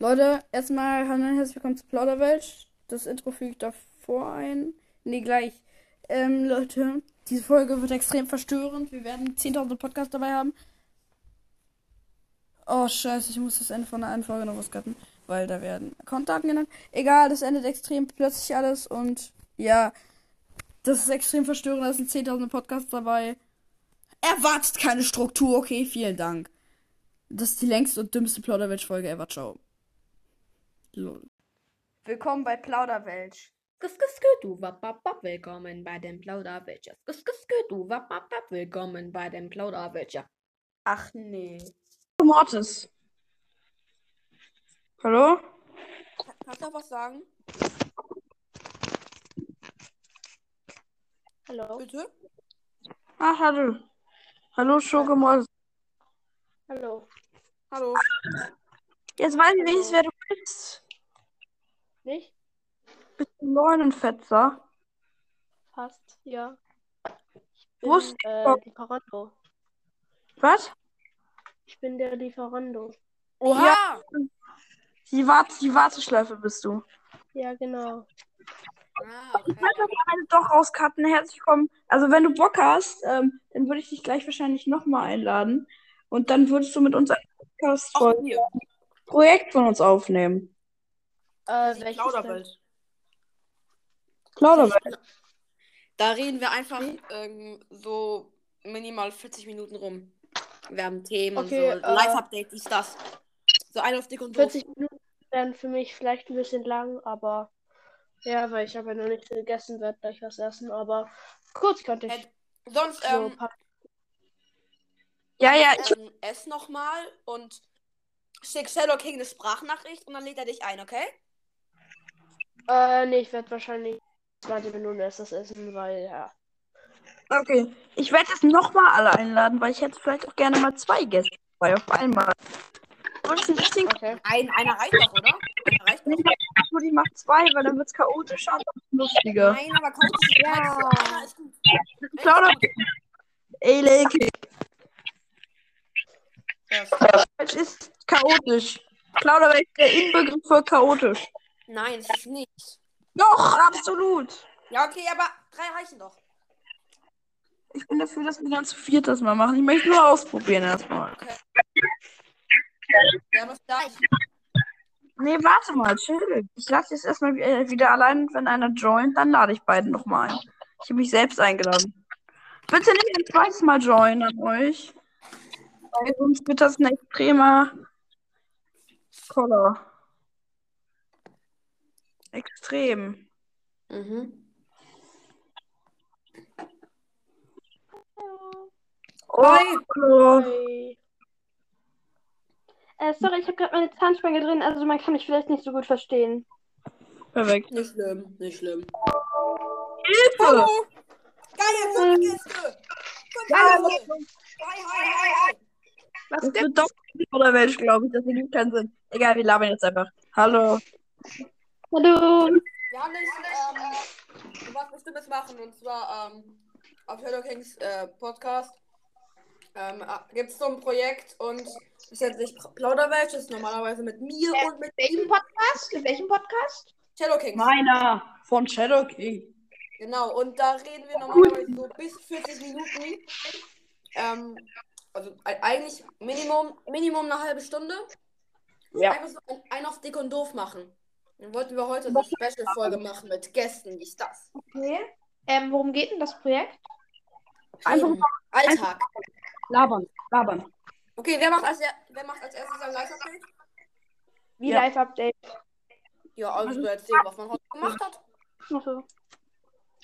Leute, erstmal hallo und herzlich willkommen zu Plauderwelt. Das Intro füge ich davor ein. Nee, gleich. Ähm, Leute, diese Folge wird extrem verstörend. Wir werden 10.000 Podcasts dabei haben. Oh, scheiße, ich muss das Ende von der einen Folge noch was cutten, weil da werden Accountdaten genannt. Egal, das endet extrem plötzlich alles und ja, das ist extrem verstörend. Da sind 10.000 Podcasts dabei. Erwartet keine Struktur, okay, vielen Dank. Das ist die längste und dümmste Plauderwelsch-Folge ever. Ciao. Lol. Willkommen bei Plauderwelsch. Du, willkommen bei dem kus, du, willkommen bei dem Plauderwitcher. Ach nee. Mortis. Hallo? Kannst du noch was sagen? Hallo? Bitte? Ah, hallo. Hallo, Schurke Mortis. Hallo. Hallo. Jetzt weiß ich nicht, wer du bist. Nicht? Bist du Neunenfetzer? Fast, ja. Ich Wo ist bin äh, TikTok? Lieferando. Was? Ich bin der Lieferando. Oha! Die, Wart die Warteschleife bist du. Ja, genau. Ah, Ich kann das eine doch rauscutten. Herzlich willkommen. Also, wenn du Bock hast, ähm, dann würde ich dich gleich wahrscheinlich nochmal einladen. Und dann würdest du mit uns ein podcast hier. Projekt von uns aufnehmen. Äh, welches denn? Plauderwelt. Plauderwelt. Da reden wir einfach ähm, so minimal 40 Minuten rum. Wir haben Themen Okay, und so. äh, Live-Update, dies, das. So ein auf dick und doof. 40 Minuten wären für mich vielleicht ein bisschen lang, aber ja, weil ich habe ja noch nicht gegessen, werde gleich was essen, aber kurz könnte ich. Hätt- Sonst so ähm, Ja, ja, ich, ähm, ess nochmal und schick Shadow King eine Sprachnachricht und dann lädt er dich ein, okay? Äh, nee, ich werde wahrscheinlich 20 Minuten erst das essen, weil ja. okay. Ich werde jetzt nochmal alle einladen, weil ich hätte vielleicht auch gerne mal zwei Gäste dabei auf einmal. Und ein bisschen Okay. Ein, einer reicht doch, oder? Einer reicht doch. ich mach zwei, weil dann wird's chaotischer und lustiger. Nein, aber ist Ja. Einer ist gut. Plauder. Ey, Lake. Das- Es ist chaotisch. Plauderwelt ist der Inbegriff für chaotisch. Nein, es ist nicht. Doch, absolut. Ja, okay, aber drei reichen doch. Ich bin dafür, dass wir dann zu viert das mal machen. Ich möchte nur ausprobieren erstmal. Wir haben es gleich. Nee, warte mal, chill. Ich lasse jetzt erstmal wi- wieder allein, wenn einer joint, dann lade ich beiden nochmal ein. Ich habe mich selbst eingeladen. Bitte nicht ein zweites Mal joinen an euch. Weil sonst wird das ein extremer Koller. Extrem. Mhm. Oh, Hi. hallo. Äh, sorry, ich habe gerade meine Zahnspange drin, also man kann mich vielleicht nicht so gut verstehen. Perfekt. Nicht schlimm, nicht schlimm. Hilfe! Hallo! Geile Gäste! Fünf Ja, Gäste! Hi, hi, hi, hi! Das wird doch oder welch, glaube ich. Das ergibt keinen Sinn. Egal, wir labern jetzt einfach. Hallo. Hallo. Nicht, ähm, was Bestimmtes machen und zwar, ähm, auf Shadow Kings äh, Podcast ähm, gibt es so ein Projekt und es nennt sich Plauderwelsch, das ist normalerweise mit mir und mit Welchen ihm. Podcast? In welchem Podcast? Shadow Kings. Meiner von Shadow King. Genau, und da reden wir normalerweise so bis 40 Minuten. Ähm, also eigentlich Minimum, Minimum eine halbe Stunde. Ja. Einfach so ein, ein auf dick und doof machen. Dann wollten wir heute eine Special-Folge machen mit Gästen, wie ist das? Okay. Ähm, worum geht denn das Projekt? Einfach Reden. Alltag. labern. Labern. Okay, wer macht als, er wer macht als erstes ein Live-Update? Wie Ja. Live-Update? Ja, also du erzähl, was man heute gemacht hat. Achso.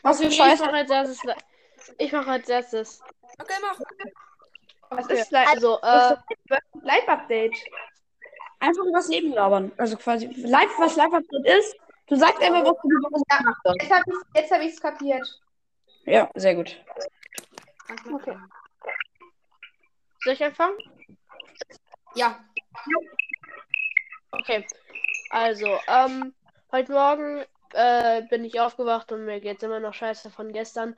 Was für Okay, ich Scheiße. mache als erstes. Ich mache als erstes. Okay, mach. Was Okay. ist Li also, äh, Live-Update. Einfach übers Leben labern. Also quasi live, was live update ist. Du sagst einfach, was du die Woche gemacht hast. Jetzt habe ich hab ich's kapiert. Ja, sehr gut. Okay. soll ich anfangen? Ja. Okay. Also, ähm, heute Morgen äh, bin ich aufgewacht und mir geht's immer noch scheiße von gestern,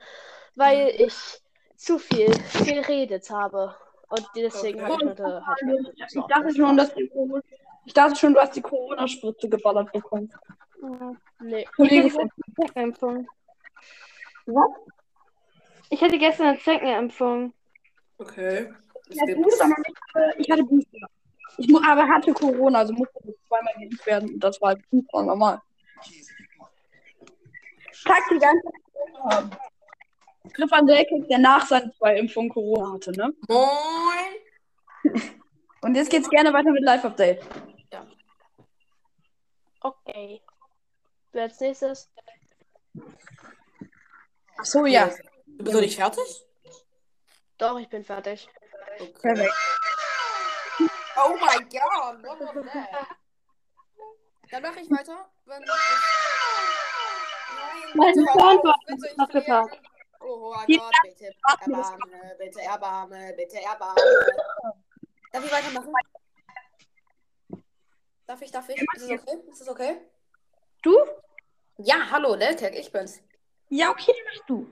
weil ich zu viel geredet habe. Und deswegen habe ich heute halt Ich dachte schon, dass du Ich dachte schon, du hast die Corona-Spritze geballert bekommen. Nee. Kollege, Ich hatte gestern eine Zeckenimpfung. Was? Ich hatte gestern eine Zeckenimpfung. Okay. Ja, Booster, aber ich hatte, ich hatte Booster. Ich aber hatte Corona, also musste ich zweimal geimpft werden. Und das war halt super normal. Kack die ganze Zeit Corona haben. Griff an der der nach seinen zwei Impfungen Corona hatte, ne? Moin. Und jetzt geht's gerne weiter mit Live-Update. Okay. Wer als nächstes? Ach so, ja. Du bist noch nicht fertig? Doch, ich bin fertig. Okay. Perfekt. Oh mein Gott. what was that? Dann mache ich weiter. Wenn ich... Mein bitte, Sound war bitte, ich abgepackt. flehe. Oh Hier, Gott, bitte erbarme, bitte erbarme, bitte erbarme. Darf ich weitermachen? Darf ich, darf ich? Ist es okay? Ist es okay? Du? Ja, hallo, Neltek, ich bin's. Ja, okay, mach du.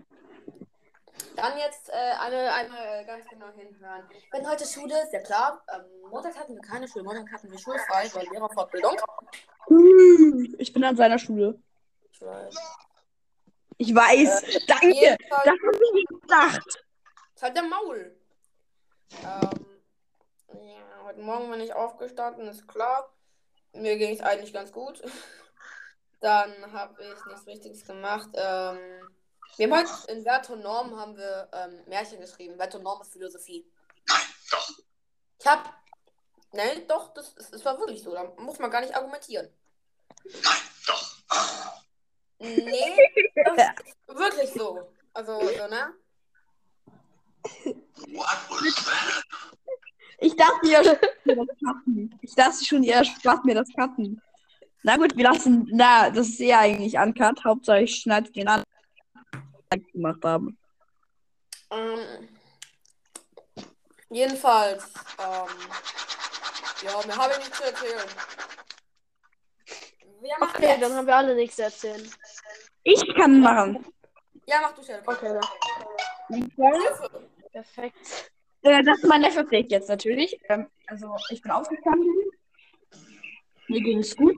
Dann jetzt äh, eine, einmal ganz genau hinhören. Wenn heute Schule ist, ja klar. Ähm, Montag hatten wir keine Schule, Montag hatten wir schulfrei, weil Lehrerfortbildung. Hm, Ich bin an seiner Schule. Ich weiß. Ich weiß. Danke. Jedenfalls- Das habe ich nicht gedacht. Ist halt der Maul. Ähm, ja, heute Morgen bin ich aufgestanden, ist klar. Mir ging es eigentlich ganz gut. Dann habe ich nichts Richtiges gemacht. Ähm, wir haben heute in Wert und Norm haben wir ähm, Märchen geschrieben. Wert und Norm ist Philosophie. Ich habe. Nein, doch, das, das, das war wirklich so. Da muss man gar nicht argumentieren. Nee, das ist wirklich so. Also, so, ne? Ich dachte, ihr spart mir das Cutten. Ich dachte schon, ihr spart mir das Cutten. Na gut, wir lassen. Na, das ist eher eigentlich uncut. Hauptsache, ich schneide den an. gemacht haben. Ähm, jedenfalls, ähm, ja, wir haben nichts zu erzählen. Wer macht Okay, jetzt? dann haben wir alle nichts zu erzählen. Ich kann machen. Ja, mach du schnell. Okay, Hilfe. perfekt. Äh, das ist mein Live-Update jetzt natürlich. Ähm, also, ich bin aufgestanden. Mir ging es gut.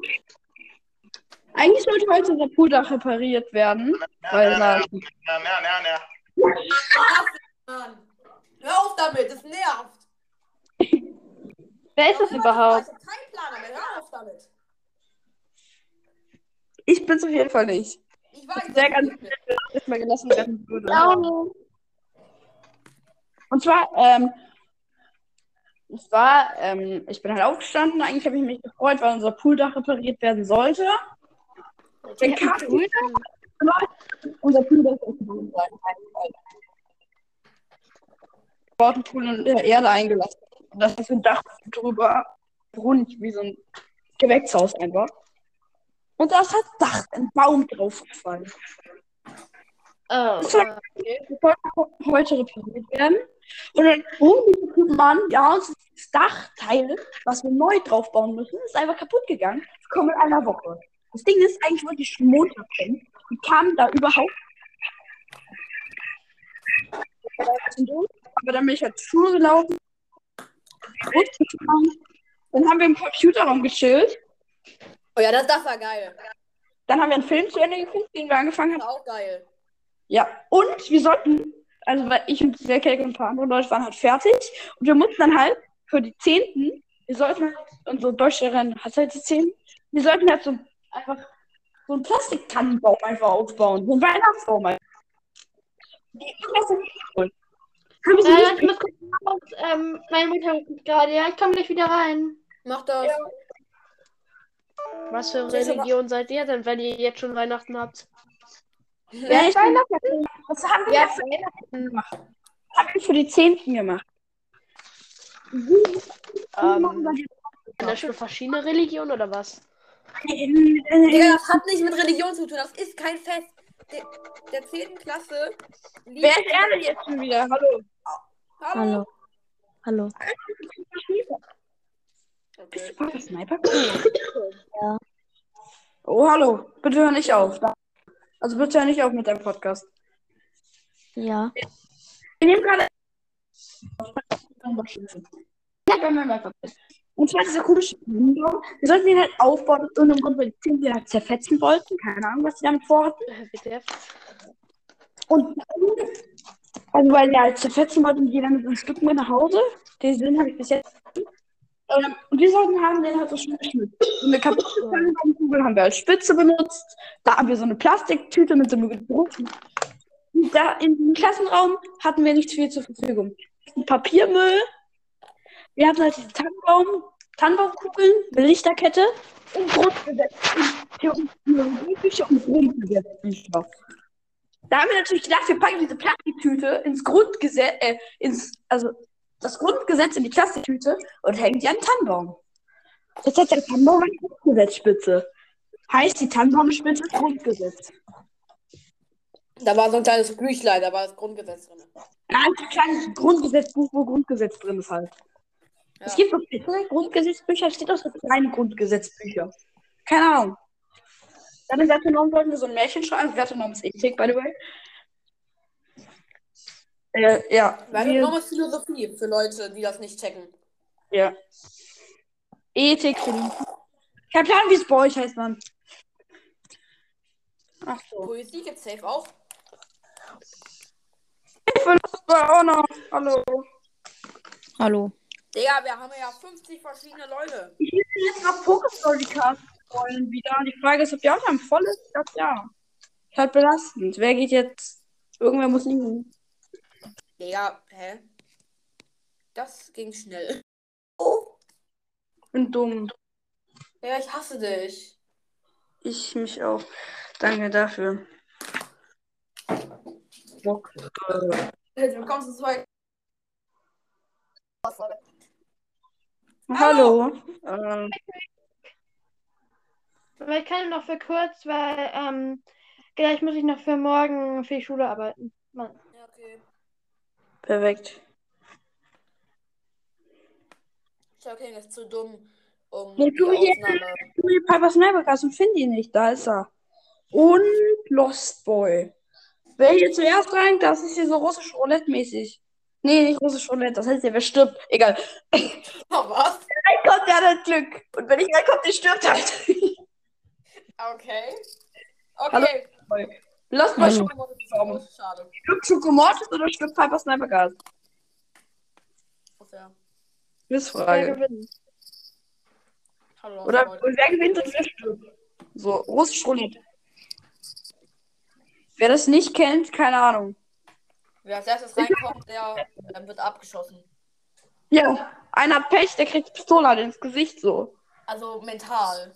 Eigentlich sollte heute unser Pooldach repariert werden. Weil da Na, na, na, na. Hör auf damit, das nervt. Wer ist das überhaupt? Ich hab keinen Plan, aber hör auf damit. Ich bin's auf jeden Fall nicht. Ich weiß, Sehr ganz geht nicht. Jetzt mal gelassen werden würde. Laune. Und zwar, ähm, es war, ähm, ich bin halt aufgestanden. Eigentlich habe ich mich gefreut, weil unser Pooldach repariert werden sollte. Dann kam unser Pooldach ist sein. Bautenpool in der Erde eingelassen. Und das ist ein Dach drüber, rund wie so ein Gewächshaus einfach. Und da ist das Dach, ein Baum draufgefallen. Oh. Das soll das soll heute repariert werden. Und dann rufen die Mann, ja, das Dachteil, was wir neu draufbauen müssen, ist einfach kaputt gegangen. Das kommt in einer Woche. Das Ding ist, eigentlich wollte ich schon Montag kommen. Die kamen da überhaupt. Aber dann bin ich halt zur Schule gelaufen. Dann haben wir im Computerraum gechillt. Oh ja, das, das war geil. Dann haben wir einen Film zu Ende geguckt, den wir angefangen haben. Das war auch geil. Ja, und wir sollten, also weil ich und Kelke und ein paar andere Leute waren halt fertig und wir mussten dann halt für die Zehnten, wir sollten halt, unsere Deutschlehrerin hat halt die Zehnten, wir sollten halt so einfach so einen Plastiktannenbaum einfach aufbauen, so einen Weihnachtsbaum. Einfach. Die Klasse cool. Haben sie Äh, nicht ich muss kurz raus. Ähm, meine Mutter ruft gerade. Ja, ich komme gleich wieder rein. Mach das. Was für Das Religion seid ihr denn, wenn ihr jetzt schon Weihnachten habt? Ja, ich Weihnachten. Was haben wir Ja, jetzt Weihnachten gemacht? Was haben wir für die Zehnten gemacht? Ähm, in der Schule verschiedene Religionen oder was? Digga, das hat nicht mit Religion zu tun. Das ist kein Fest. Der, der 10. Klasse. liegt- Wer ist er denn jetzt schon wieder? Hallo. Hallo. Hallo. Okay. War das Sniper? Ja. Oh, hallo. Bitte hör nicht auf. Also bitte hör nicht auf mit deinem Podcast. Ja. Wir nehmen gerade. Ja, wenn wir mal vergessen. Und zwar dieser komische Tannenbaum. Wir sollten den halt aufbauen, aus irgendeinem Grund, weil die den halt zerfetzen wollten. Keine Ahnung, was die damit vorhatten. Und also weil die halt zerfetzen wollten und jeder mit einem Stück mit nach Hause. Den Sinn habe ich bis jetzt. Ähm, und wir sollten haben den halt so schön geschmückt. So eine kaputte Tannenbaumkugel haben wir als Spitze benutzt. Da haben wir so eine Plastiktüte mit so einem Gedruck. Und Da in dem Klassenraum hatten wir nicht viel zur Verfügung. Papiermüll. Wir hatten halt diese Tannenbaum, Tannenbaumkugeln, eine Lichterkette und Grundgesetzbücher und Grundgesetzbücher. Da haben wir natürlich gedacht, wir packen diese Plastiktüte ins Grundgesetz, äh, ins, also das Grundgesetz in die Plastiktüte und hängen die an den Tannenbaum. Jetzt hat der Tannenbaum eine Grundgesetzspitze. Heißt, die Tannenbaumspitze ist Grundgesetz. Da war so ein kleines Büchlein, da war das Grundgesetz drin. Ein kleines Grundgesetzbuch, wo Grundgesetz drin ist halt. Ja. Es gibt so viele Grundgesetzbücher, es steht auch so kleine Grundgesetzbücher. Keine Ahnung. Dann in Wertenorm wollten wir so ein Märchen schreiben. Wertenorm ist Ethik, by the way. Äh, ja. Weil wir- nochmal Philosophie für Leute, die das nicht checken. ja. Ethik für die. Kein Plan, wie es bei euch heißt, Mann. Ach so. Poesie gibt's safe auch. Auch noch. Hallo. Hallo. Digga, wir haben ja 50 verschiedene Leute. Ich will jetzt noch Pokestory-Cast wollen wieder. Die Frage ist, ob die auch haben volles. Ich glaube, ja. Ist halt belastend. Wer geht jetzt? Irgendwer muss liegen. Digga, hä? Das ging schnell. Ich bin dumm. Ja, ich hasse dich. Ich mich auch. Danke dafür. Bock. Willkommen zu zwei. Hallo. Ähm, Aber ich kann noch für kurz, weil ähm, gleich muss ich noch für morgen für die Schule arbeiten. Mann. Ja, okay. Perfekt. Shocking ist zu dumm, um Ja, die du hier- Aufnahme. Die Piper's Neighborcast und finde ihn nicht. Da ist er. Und Lost Boy. Wer hier zuerst rein, das ist hier so russisch Roulette-mäßig. Nee, nicht russisch Roulette, das heißt ja, wer stirbt. Egal. Oh, was? Reinkommt, der hat halt Glück. Und wenn ich reinkomme, der stirbt halt. Okay. Hallo. Okay. Lost Boy Hallo. stirbt. Schade. Stirbt Schokomortis oder stirbt Piper's Neighborcast? Ach ja. Wer gewinnt? Hallo. Oder Leute. und wer gewinnt wer stirbt? So, russisch Roulette. Wer das nicht kennt, keine Ahnung. Wer als erstes reinkommt, der ähm, wird abgeschossen. Ja, einer hat Pech, der kriegt Pistole halt ins Gesicht so. Also mental.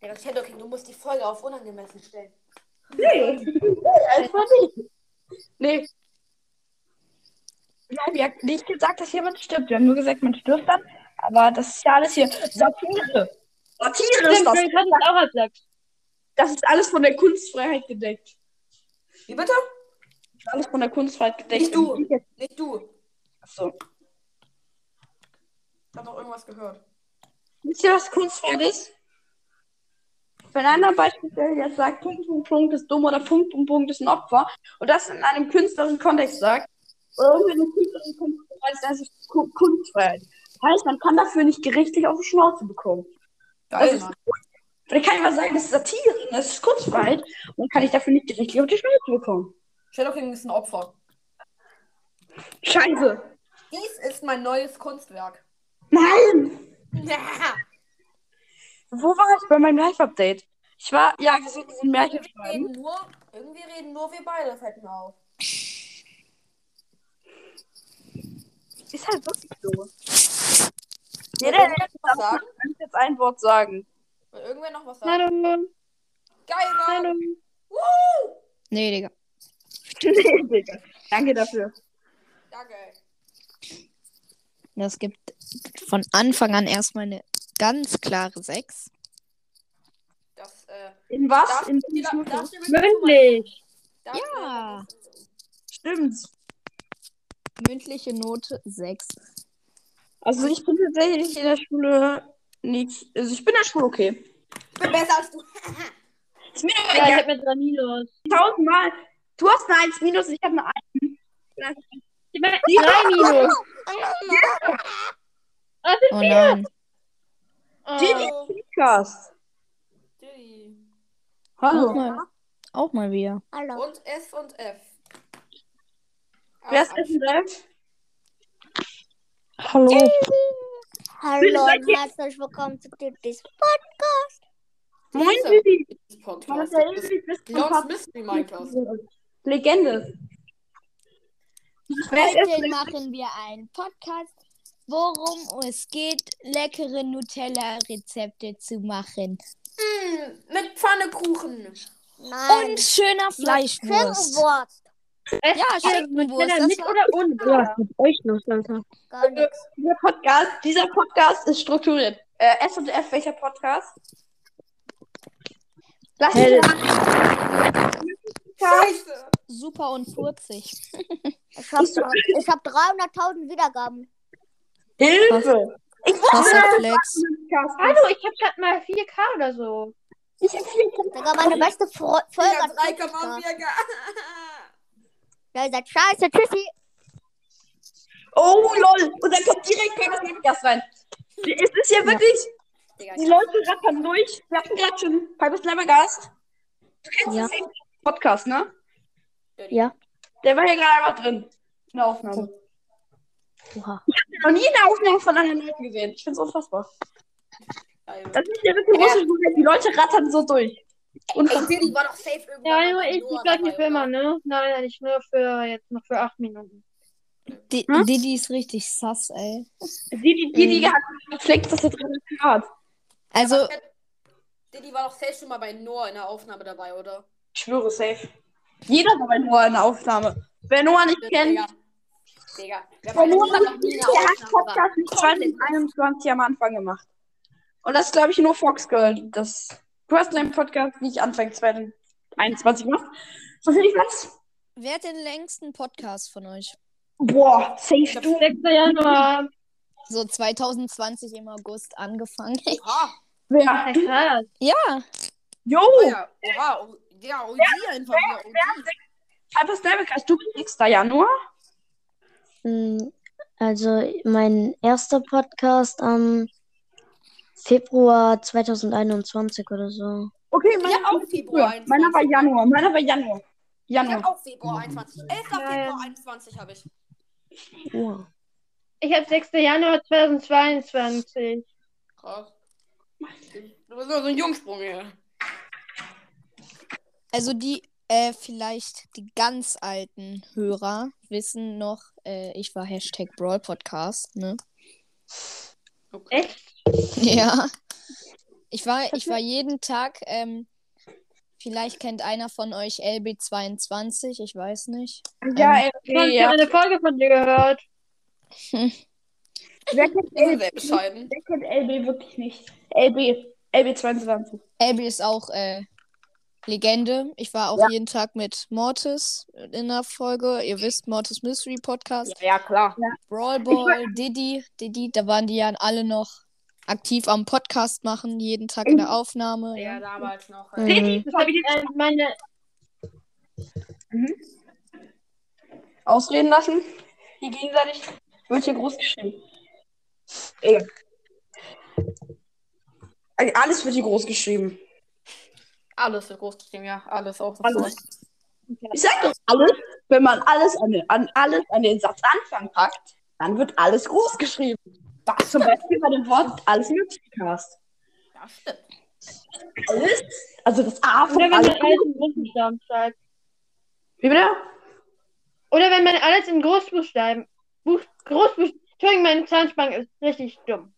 Ja, Shadow King, du musst die Folge auf unangemessen stellen. Nee, erstmal nicht. Nee. Wir haben ja nicht gesagt, dass jemand stirbt. Wir haben nur gesagt, man stirbt dann. Aber das ist ja alles hier Satire. Satire ist das. ich hatte es auch gesagt. Das ist alles von der Kunstfreiheit gedeckt. Wie bitte? Das ist alles von der Kunstfreiheit gedeckt. Nicht du. Nicht du. Achso. Ich hab doch irgendwas gehört. Wisst ihr, was Kunstfreiheit ist? Wenn einer beispielsweise jetzt sagt, Punkt, Punkt, Punkt ist dumm oder Punkt, Punkt, Punkt ist ein Opfer und das in einem künstlerischen Kontext sagt, oder irgendwie in einem künstlerischen Kontext das ist Ku- Kunstfreiheit. Heißt, man kann dafür nicht gerichtlich auf die Schnauze bekommen. Das Geil, ist, Mann. vielleicht kann ich mal sagen, das ist Satire, das ist Kunstfreiheit und kann ich dafür nicht gerichtlich auf die Schnauze bekommen. Shadow King ist ein Opfer. Scheiße. Dies ist mein neues Kunstwerk. Nein! Ja. Wo war ich bei meinem Live-Update? Ich war, ja, wir so ein Märchen Irgendwie reden, nur, irgendwie reden nur wir beide, fällt mir auf. Ist halt wirklich so. Jeder irgendwer noch was sagen? kann jetzt ein Wort sagen. Will irgendwer noch was sagen? Hallo. Geil, Mann. Hallo. Woo! Nee, Digga. Nee, Digga. Danke dafür. Danke. Das gibt von Anfang an erstmal eine ganz klare 6. Das, äh, In was? In Mündlich. Ja. Stimmt. Mündliche Note 6. Also ich bin tatsächlich in der Schule nicht. Also ich bin in der Schule okay. Ich bin besser als du. Ist mir Ja, ich hab mir drei Minus. tausendmal. Du hast eine 1 minus, ich habe eine 1. Ich hab drei Minus. Oh nein. Oh. Podcast. Diddy. Auch Hallo. mal, auch mal wieder. Hallo. Und S und F. Wer ist Ach, Essen selbst? Hallo. Hallo und herzlich willkommen zu Titis Podcast. Moin, Didi. Podcast. Leons Mystery Minecraft. Legende. Heute machen wir einen Podcast, worum es geht, leckere Nutella-Rezepte zu machen. Mm, mit Pfannekuchen. Nein. Und schöner Fleischwurst. Currywurst. Ja, Schinkenwurst. Das mit oder ohne. Was mit euch los, Alter? Gar nichts. Dieser Podcast, dieser Podcast ist strukturiert. Äh, S und F, welcher Podcast? Lass Hell. Scheiße. super und furzig. Ich habe hab 300.000 Wiedergaben. Hilfe! Ich Flex. Hallo, ich hab grad mal 4K oder so. Ich hab vier Digga, meine beste Folge. Ja, hat 3,4 G. Ja, ihr seid scheiße. Tschüssi. Oh, lol. Und dann kommt direkt Pepper's Lebergast rein. Es ist ja wirklich, Digga, die Leute rattern durch. Wir hatten gerade schon Pepper's Lebergast. Du kennst Ja. den Podcast, ne? Ja. Der war hier gerade einfach drin. In der Aufnahme. Oha. Ich habe noch nie eine Aufnahme von anderen Leuten gesehen. Ich find's unfassbar. Geil. Das ist ja wirklich russisch. Die Leute rattern so durch. Und Ey, Diddy war doch safe irgendwann. Ja, ich, Noah ich bleib nicht für immer, ne? Nein, nein, ich nur für jetzt noch für 8 Minuten. Di- Hm? Didi ist richtig sass, ey. die, die, die, die hat gefleckt, dass er drin hat. Also, Diddy war doch safe schon mal bei Noah in der Aufnahme dabei, oder? Ich schwöre, safe. Jeder war bei Noah in der Aufnahme. Wer Noah nicht kennt, Digga. Der hat. Podcast nicht 2021 am Anfang gemacht. Und das glaube ich nur Foxgirl. Das du hast deinen Podcast, wie ich Anfang 2021 gemacht. So viel ich weiß. wer hat den längsten Podcast von euch? Boah, safe du. 6. Januar. So 2020 im August angefangen. Oha. Wer? Ja, ja, Jo! Oh, ja. Oha. Oh, ja, OG einfach wieder. OG. Hyper Stablecast, du bist 6. Januar? Mm, Also mein erster Podcast am Februar 2021 oder so. Okay, meiner hab auch Februar früher. Meiner war 21. Januar. Meiner war Januar. Ich Januar. hab auch Februar 21. 11. Februar 21 habe ich. Wow. Ich hab 6. Januar 2022. Krass. Du bist nur so ein Jungsprung hier. also die, äh, vielleicht die ganz alten Hörer wissen noch, äh, ich war Hashtag Brawl Podcast, ne? Okay. Echt? Ja. Ich war, ich war jeden Tag, ähm, vielleicht kennt einer von euch LB22, ich weiß nicht. Ja, Ähm, LB, ja. eine Folge von dir gehört. Wer kennt LB? Wer kennt LB wirklich nicht? LB. LB 22. LB ist auch äh, Legende. Ich war auch Ja. jeden Tag mit Mortis in der Folge. Ihr wisst, Mortis Mystery Podcast. Ja, klar. Brawl Ball, Diddy, Diddy, da waren die ja alle noch aktiv am Podcast machen, jeden Tag in der Aufnahme. Ja, Ja. damals noch. Mhm. Äh. Das hab ich, äh, meine, Ausreden lassen. Hier gegenseitig. Wird hier groß geschrieben. Egal. Also Alles wird hier groß geschrieben. Alles wird groß geschrieben, ja. Alles auch. Alles. Ich sag doch alles, wenn man alles an den, an alles an den Satzanfang packt, dann wird alles groß geschrieben. Das zum Beispiel bei dem Wort alles Möglichkeit. Ja, stimmt. Alles, also das A oder von wenn man alles. alles in Großbuchstaben schreibt. Wie bitte? Oder wenn man alles in Großbuchstaben. Buch, Großbuchstaben. Entschuldigung, meine Zahnspange ist richtig dumm.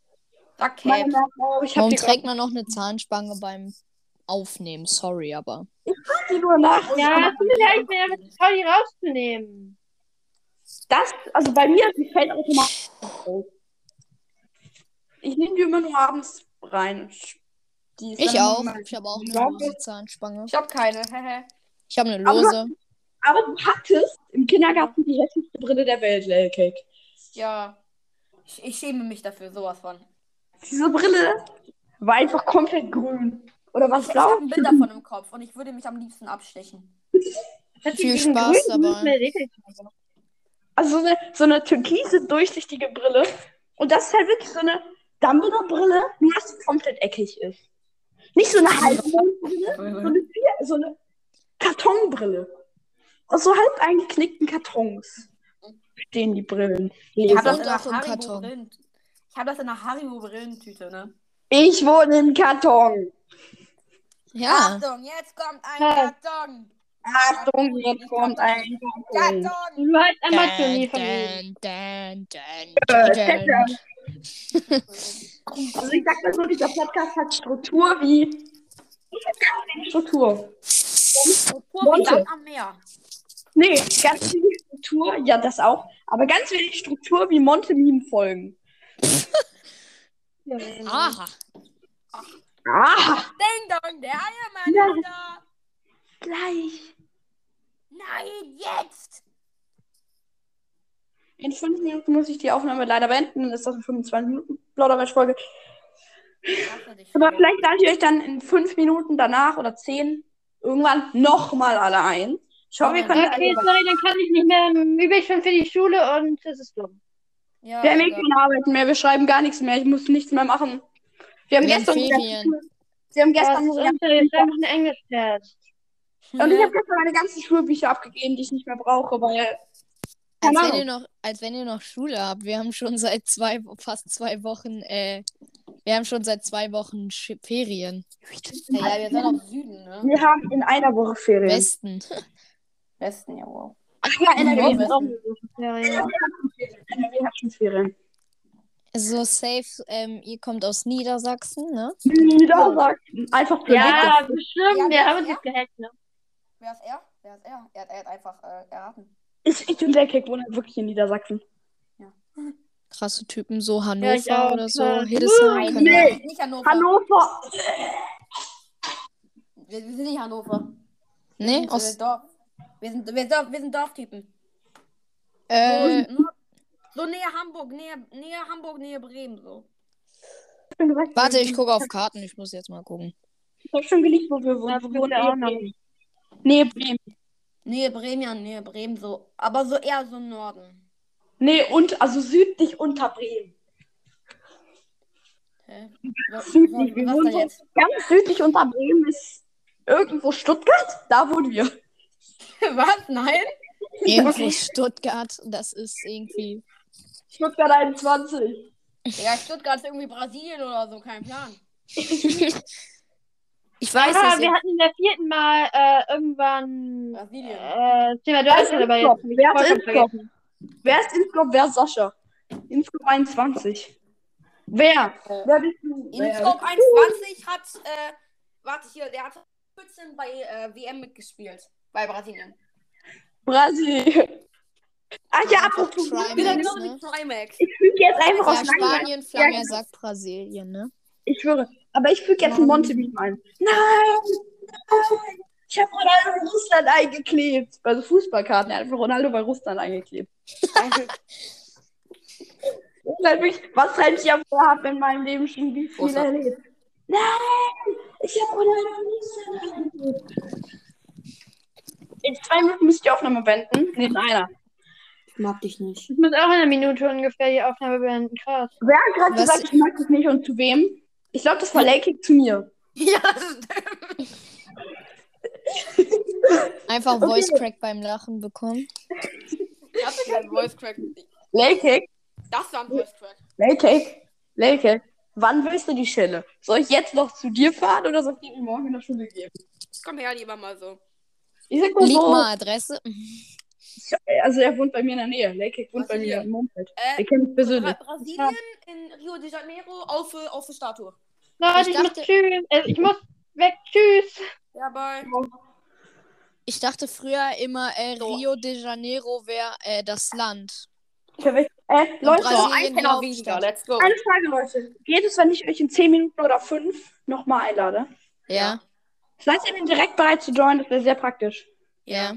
Frau, ich hab Warum trägt man noch eine Zahnspange beim Aufnehmen? Sorry, aber. die nur nach. Ja, tut mir leid, ich bin einfach die rauszunehmen. Das, also bei mir, die fällt automatisch raus. Ich nehme die immer nur abends rein. Die Ich auch. Ich habe auch eine lose Zahnspange. Ich hab keine. Hehe. Ich habe eine Aber- lose. Aber du hattest im Kindergarten die hässlichste Brille der Welt, Lil Cake. ja. Ich, ich schäme mich dafür, sowas von. Diese Brille war einfach komplett grün. Oder was Ich, ich blau? habe ein Bild davon im Kopf und ich würde mich am liebsten abstechen. Viel Spaß dabei. Also so eine, so eine türkise, durchsichtige Brille. Und das ist halt wirklich so eine Dumbledore-Brille, nur dass sie komplett eckig ist. Nicht so eine halbe Mondbrille, so eine, so eine Kartonbrille. Aus so halb eingeknickten Kartons stehen die Brillen. Ich habe das, in einer Haribo. Brillen- ich hab das in einer Haribo-Brillentüte, ne? Ich wohne im Karton. Ja. Achtung, jetzt kommt ein. Karton. Achtung, jetzt kommt ein Karton. Karton. Du hast von mir. Dun, dun, dun, Äh. Also ich sag mal so, dieser Podcast hat Struktur wie. Struktur. Struktur wie Sand am Meer. Nee, ganz wenig Struktur, ja, das auch. Aber ganz wenig Struktur wie Monte-Meme-Folgen. Aha. Ah, Ding dong, der Eiermann Ja. ist da. gleich. Nein, jetzt. In fünf Minuten muss ich die Aufnahme leider beenden. Dann ist das eine 25 Minuten dich Aber vielleicht lade ich euch dann in fünf Minuten danach oder zehn irgendwann nochmal alle ein. Ich hoffe, ihr könnt Okay, sorry, dann kann ich nicht mehr. Übe ich schon für die Schule und es ist dumm. Ja, Wir haben eh keine Arbeiten mehr, wir schreiben gar nichts mehr. Ich muss nichts mehr machen. Wir haben Wir haben gestern. Ferien. Wir haben gestern. ist einfach ein Englisch-Test. Und ich habe gestern meine ganzen Schulbücher abgegeben, die ich nicht mehr brauche, weil. Als Keine wenn, ihr noch, als wenn ihr noch Schule habt. Wir haben schon seit zwei, fast zwei Wochen, äh, wir haben schon seit zwei Wochen Sch Ferien. Ja, ja, wir sind auf Süden, ne? Wir haben in einer Woche Ferien. Westen. Westen, ja, wow. Ach ja, NRW, auch- Ja, ja. NRW hat schon Ferien. NRW hat schon Ferien. So safe, ähm, ihr kommt aus Niedersachsen, ne? Niedersachsen. Einfach für Ja, Witzes. bestimmt. Ja, Wir haben ist uns jetzt gehackt, ne? Wer ist er? Wer ist er? Er hat, er hat einfach äh, erraten. Ich, ich und der Kick wohnen wirklich in Niedersachsen. Krasse Typen, so Ja, Hannover ich auch, oder so. klar. Hildesheim. Nein, Ahnung. nicht Hannover. Hannover. Wir, wir sind nicht Hannover. Nee, Wir sind, aus, Dorf. Wir sind, wir, sind, wir sind Dorftypen. äh, Nur, so nähe Hamburg, nähe, nähe Hamburg, nähe Bremen, so. Warte, ich gucke auf Karten, ich muss jetzt mal gucken. Ich hab schon gelegt, wo wir wohnen. Wir wohnen auch noch. Bremen. Nee, Bremen. Nähe Bremen, ja, nähe Bremen, so. Aber so eher so im Norden. Nee, und, also südlich unter Bremen. Hä? Was, Südlich. Wir wohnen jetzt? ganz südlich unter Bremen ist irgendwo Stuttgart. Da wohnen wir. Was? Nein? Irgendwo Stuttgart, das ist irgendwie. Stuttgart 21. Ja, Stuttgart ist irgendwie Brasilien oder so, kein Plan. Ich weiß Ah, es wir hatten in der vierten Mal äh, irgendwann Brasilien. äh, Thema Wer ist Deutschland, aber Wer ist vollkommen vergessen. Wer ist Innsbruck? Wer ist Sascha? Innsbruck 21. Wer? Wer bist du? Innsbruck 21 hat, äh, warte hier, der hat 14 bei äh, WM mitgespielt. Bei Brasilien. Brasilien. Ach ja, apropos. Trimax, Genau, genau ne? Trimax. Ich füge jetzt einfach Ja, aus. Spanien, Flamme Ja, sagt Brasilien, ne? Ich schwöre. Aber ich füge jetzt ein Monte-Meme ein. Nein! Nein! Ich habe Ronaldo in Russland eingeklebt. Also Fußballkarten. Er hat einfach Ronaldo bei Russland eingeklebt. Was halt ich ja vorhabe in meinem Leben schon wie viel erlebt. Nein! Ich habe Ronaldo in Russland eingeklebt. In zwei Minuten müsst ihr die Aufnahme beenden. Nee, in einer. Ich mag dich nicht. Ich muss auch in einer Minute ungefähr die Aufnahme beenden. Krass. Wer hat gerade gesagt, ich mag dich nicht und zu wem? Ich glaube, das war Lakey zu mir. Ja, das stimmt. Einfach Okay. Voice Crack beim Lachen bekommen. Ich hatte keinen Voice Crack. Lakey, Das war ein Voice Crack. Lakey, Lakey, wann willst du die Schelle? Soll ich jetzt noch zu dir fahren oder soll ich dir morgen in der Schule geben? Komm her, lieber mal so. Ich sag mal Lieg so, mal Adresse. Also er wohnt bei mir in der Nähe. Lakey wohnt bei mir im Umfeld. Äh, kennen uns Bra persönlich. Brasilien in Rio de Janeiro auf, für- auf für Statue. Leute, Ich ich, muss dachte- tschüss. Äh, ich muss weg. Tschüss. Ja, bye. Ich dachte früher immer, äh, Rio de Janeiro wäre äh, das Land. Äh, Leute, So, ein Penner weniger. Let's go. eine Frage, Leute. Geht es, wenn ich euch in 10 Minuten oder 5 nochmal einlade? Ja, Seid ihr denn direkt bereit zu joinen? Das wäre sehr praktisch. ja.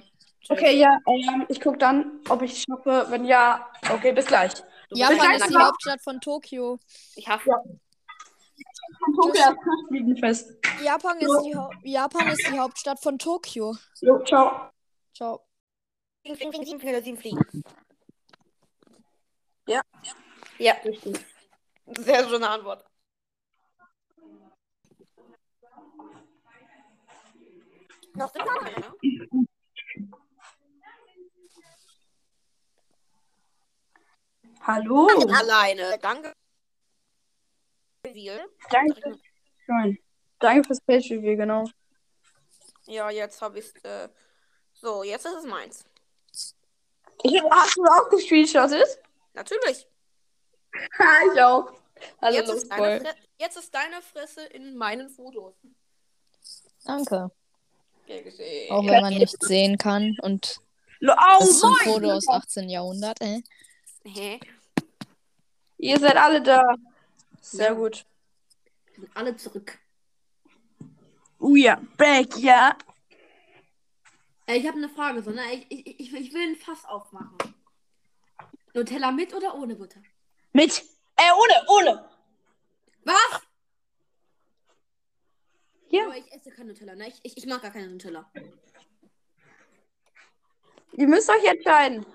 Okay, ja, ähm, ich gucke dann, ob ich schaffe. Wenn ja, okay, bis gleich. Du Japan bist ist die Hauptstadt von Tokio. Ich. Tokio liegen fest. Japan ist, die Japan ist die Hauptstadt von Tokio. Jo, ciao. Ciao. Fliegen, fliegen, fliegen, fliegen, fliegen, fliegen. Ja. Sehr schöne Antwort. Noch wir alleine, ne? Hallo. Ich bin alleine. Danke. Danke. Schön. Danke fürs Page Review, genau. Ja, jetzt habe ich äh, So, jetzt ist es meins. Ich, hast du auch gescreenshottet? Natürlich. Ha, ich auch. Hallo, Jetzt ist, deine. Fre jetzt ist deine Fresse in meinen Fotos. Danke. Gesehen. Auch wenn man nichts sehen kann. Und Au, das ist ein. Foto aus 18. Jahrhundert, äh. Hä? Ihr seid alle da. Sehr gut. Sind alle zurück. Oh ja, back, ja. Äh, ich habe eine Frage, so, ne? Ich, ich, ich, ich will ein Fass aufmachen. Nutella mit oder ohne Butter? Mit. Äh, ohne, ohne. Was? Ja. Aber ich esse kein Nutella, ne? Ich, ich, ich mag gar keine Nutella. Ihr müsst euch entscheiden.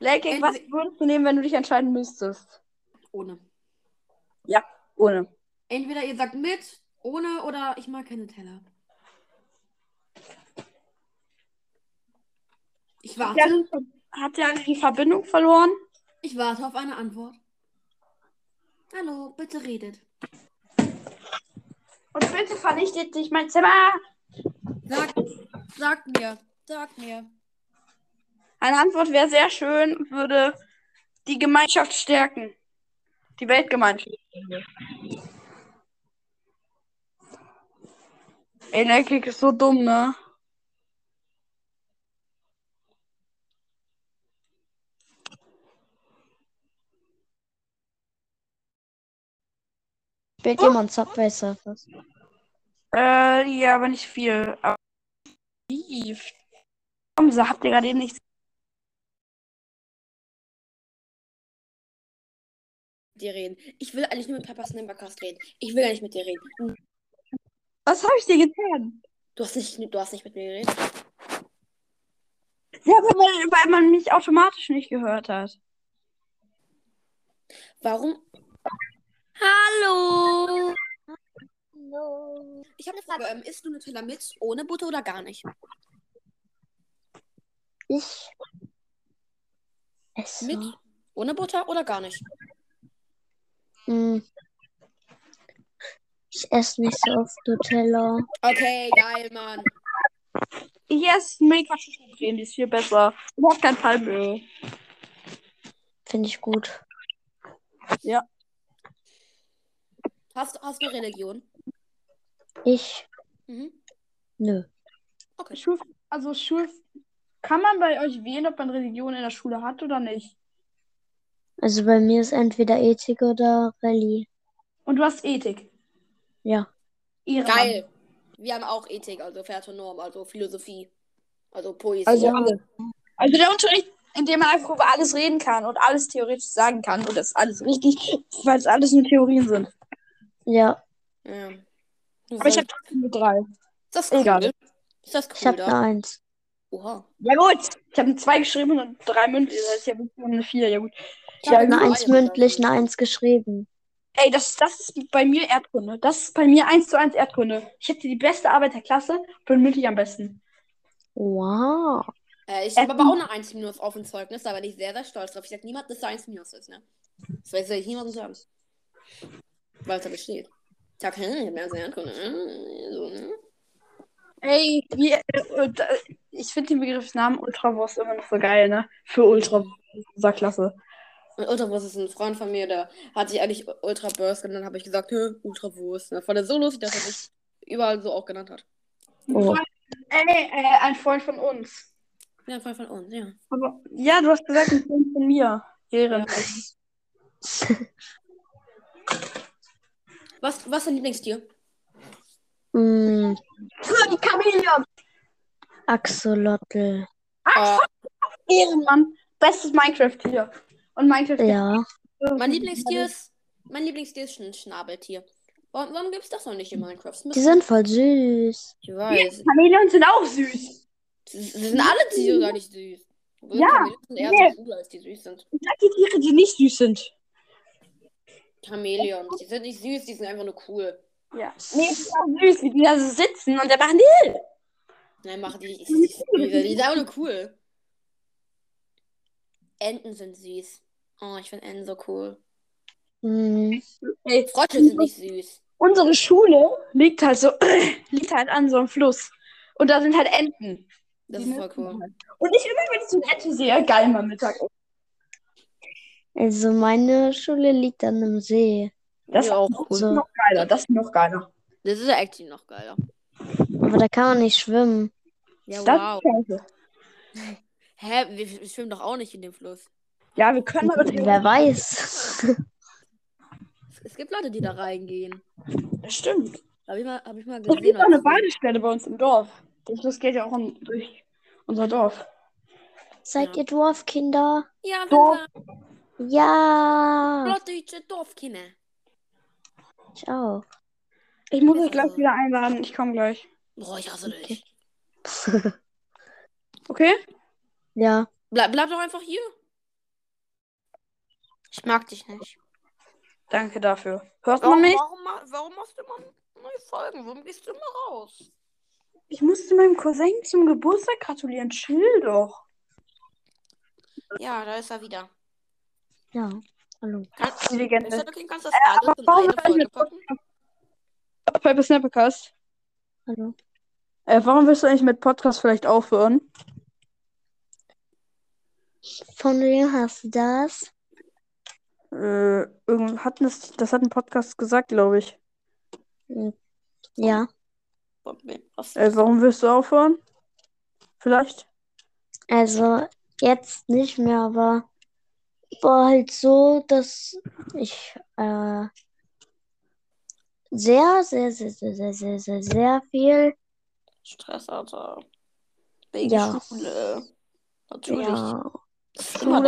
Entweder- was würdest du nehmen, wenn du dich entscheiden müsstest? Ohne. Ohne. Entweder ihr sagt mit, ohne oder ich mag keine Nutella. Ich Hat warte. der, hat der die Verbindung verloren? Ich warte auf eine Antwort. Hallo, bitte redet. Und bitte vernichtet nicht mein Zimmer. Sagt, sagt mir. Sagt mir. Eine Antwort wäre sehr schön würde die Gemeinschaft stärken. Die Weltgemeinschaft. Ey, ist so dumm, ne? Spielt jemand Subway Surfers? Äh, ja, aber nicht viel. Aber. Warum habt ihr gerade eben nichts? Dir reden. Ich will eigentlich nur mit Papas Nimbercast reden. Ich will gar nicht mit dir reden. Was habe ich dir getan? Du hast nicht, du hast nicht mit mir geredet. Ja, weil man, weil man mich automatisch nicht gehört hat. Warum? Hallo! Hallo. Ich habe eine Frage. Ähm, isst du Nutella mit, ohne Butter oder gar nicht? Ich esse. Mit, ohne Butter oder gar nicht? Hm. Ich esse nicht so oft Nutella. Okay, geil, Mann. Ich esse Milchwassercreme, die ist viel besser. Überhaupt kein Palmöl. Finde ich gut. Hast, hast du Religion? Ich? Mhm. Nö. Okay. Schul, also Schul, kann man bei euch wählen, ob man Religion in der Schule hat oder nicht? Also bei mir ist entweder Ethik oder Rallye. Und du hast Ethik. Ja. Ehrenmann. Geil. Wir haben auch Ethik, also Werte und Norm, also Philosophie. Also Poesie. Also alle. Also der Unterricht, in dem man einfach über alles reden kann und alles theoretisch sagen kann und das ist alles richtig, weil es alles nur Theorien sind. Ja. ja. Aber ich habe trotzdem nur drei. Ist das cool? Egal. Ist das Ich cool habe eine? Eins. Oha. Ja gut. Ich habe eine zwei geschrieben und drei mündlich. Das heißt, ich habe nur eine vier. Ja gut. Ich hab Ja, Eine Eins mündlich, eine Eins geschrieben. Ey, das, das ist bei mir Erdkunde. Das ist bei mir eins zu eins Erdkunde. Ich hätte die beste Arbeit der Klasse, bin mündlich am besten. Wow. Äh, ich habe aber auch eine 1 minus auf dem Zeugnis, da bin ich sehr, sehr stolz drauf. Ich sag niemand, dass da 1 minus ist, ne? Das will ich niemandem sagen. Weil es da besteht. Ich sag, hm, ich hab mehr Erdkunde. äh, So, ne? Ey, wie, äh, äh, ich finde den Begriff Namen Ultrawurst immer noch so geil, ne? Für Ultrawurst. Unser Klasse. Und Ultrawurst ist ein Freund von mir, der hat sich eigentlich Ultra Burst genannt, dann habe ich gesagt, hä, Ultrawurst. Und das fand er so lustig, dass er sich überall so auch genannt hat. Oh. Ey, äh, ein Freund von uns. Ja, ein Freund von uns, ja. Aber, ja, du hast gesagt, ein Freund von mir. Ehren. Was, was ist dein Lieblingstier? Mm, Die Chamäleon. Axolotl. Äh, Ehrenmann. Bestes Minecraft hier. Und Minecraft. Ja. mein Lieblingstier ist. Mein Lieblingstier ist ein Schnabeltier. Warum, warum gibt es das noch nicht in Minecraft? Die sind voll süß. Ich weiß. Chamäleon sind auch süß. Sie sind alle Tiere gar nicht süß. Obwohl Ja, Chamäleons sind eher nee. so cooler, als die süß sind. Ich sag die Tiere, die nicht süß sind. Chamäleons, die sind nicht süß, die sind einfach nur cool. Ja. Nee, die sind auch süß, wie die da so sitzen und dann machen die. Nein, machen die nicht. Die, die, die sind einfach nur cool. Enten sind süß. Oh, ich finde Enten so cool. Hm. Ey, Frösche sind nicht süß. unsere Schule liegt halt so, liegt halt an so einem Fluss. Und da sind halt Enten. Das Die ist voll cool. halt. Und ich immer, wenn ich so eine Ente sehe, geil mal Mittag. Also meine Schule liegt an einem See. Das Ja, auch ist cool. Noch geiler. Das ist noch geiler. Das ist ja actually noch geiler. Aber da kann man nicht schwimmen. Ja, Das wow. ist. Hä, wir schwimmen doch auch nicht in dem Fluss. Ja, wir können aber Wer weiß. Es, es gibt Leute, die da reingehen. Das stimmt. Habe ich mal, hab ich mal Es gesehen. gibt auch eine Badestelle bei uns im Dorf. Fluss geht ja auch in, durch unser Dorf. Seid Ja. ihr Dorfkinder? Ja, Dorf. wir. Ja. Plattdeutsche Dorfkinder. Ich auch. Ich muss euch gleich wieder einladen. Ich komme gleich. Boah, ich hasse dich. Okay? Ja. Bleib, bleib doch einfach hier. Ich mag dich nicht. Danke dafür. Hörst du Warum, mich? warum, warum machst du immer neue Folgen? Warum gehst du immer raus? Ich musste meinem Cousin zum Geburtstag gratulieren. Chill doch. Ja, da ist er wieder. Ja. Hallo. Kann, Die Legende. ist das okay? Kannst du das alles in eine Folge jetzt packen? Piper Snappercast. Hallo. Äh, warum willst du eigentlich mit Podcast vielleicht aufhören? Von wem hast du das? Äh, irgend, hatten das, das hat ein Podcast gesagt, glaube ich. Ja. Wem? Was? Äh, warum willst du aufhören? Vielleicht? Also jetzt nicht mehr, aber war halt so, dass ich äh, sehr, sehr, sehr, sehr, sehr, sehr, sehr, sehr viel. Stress, Alter. Wegen Ja. Schule. Natürlich. Ja. Das ist immer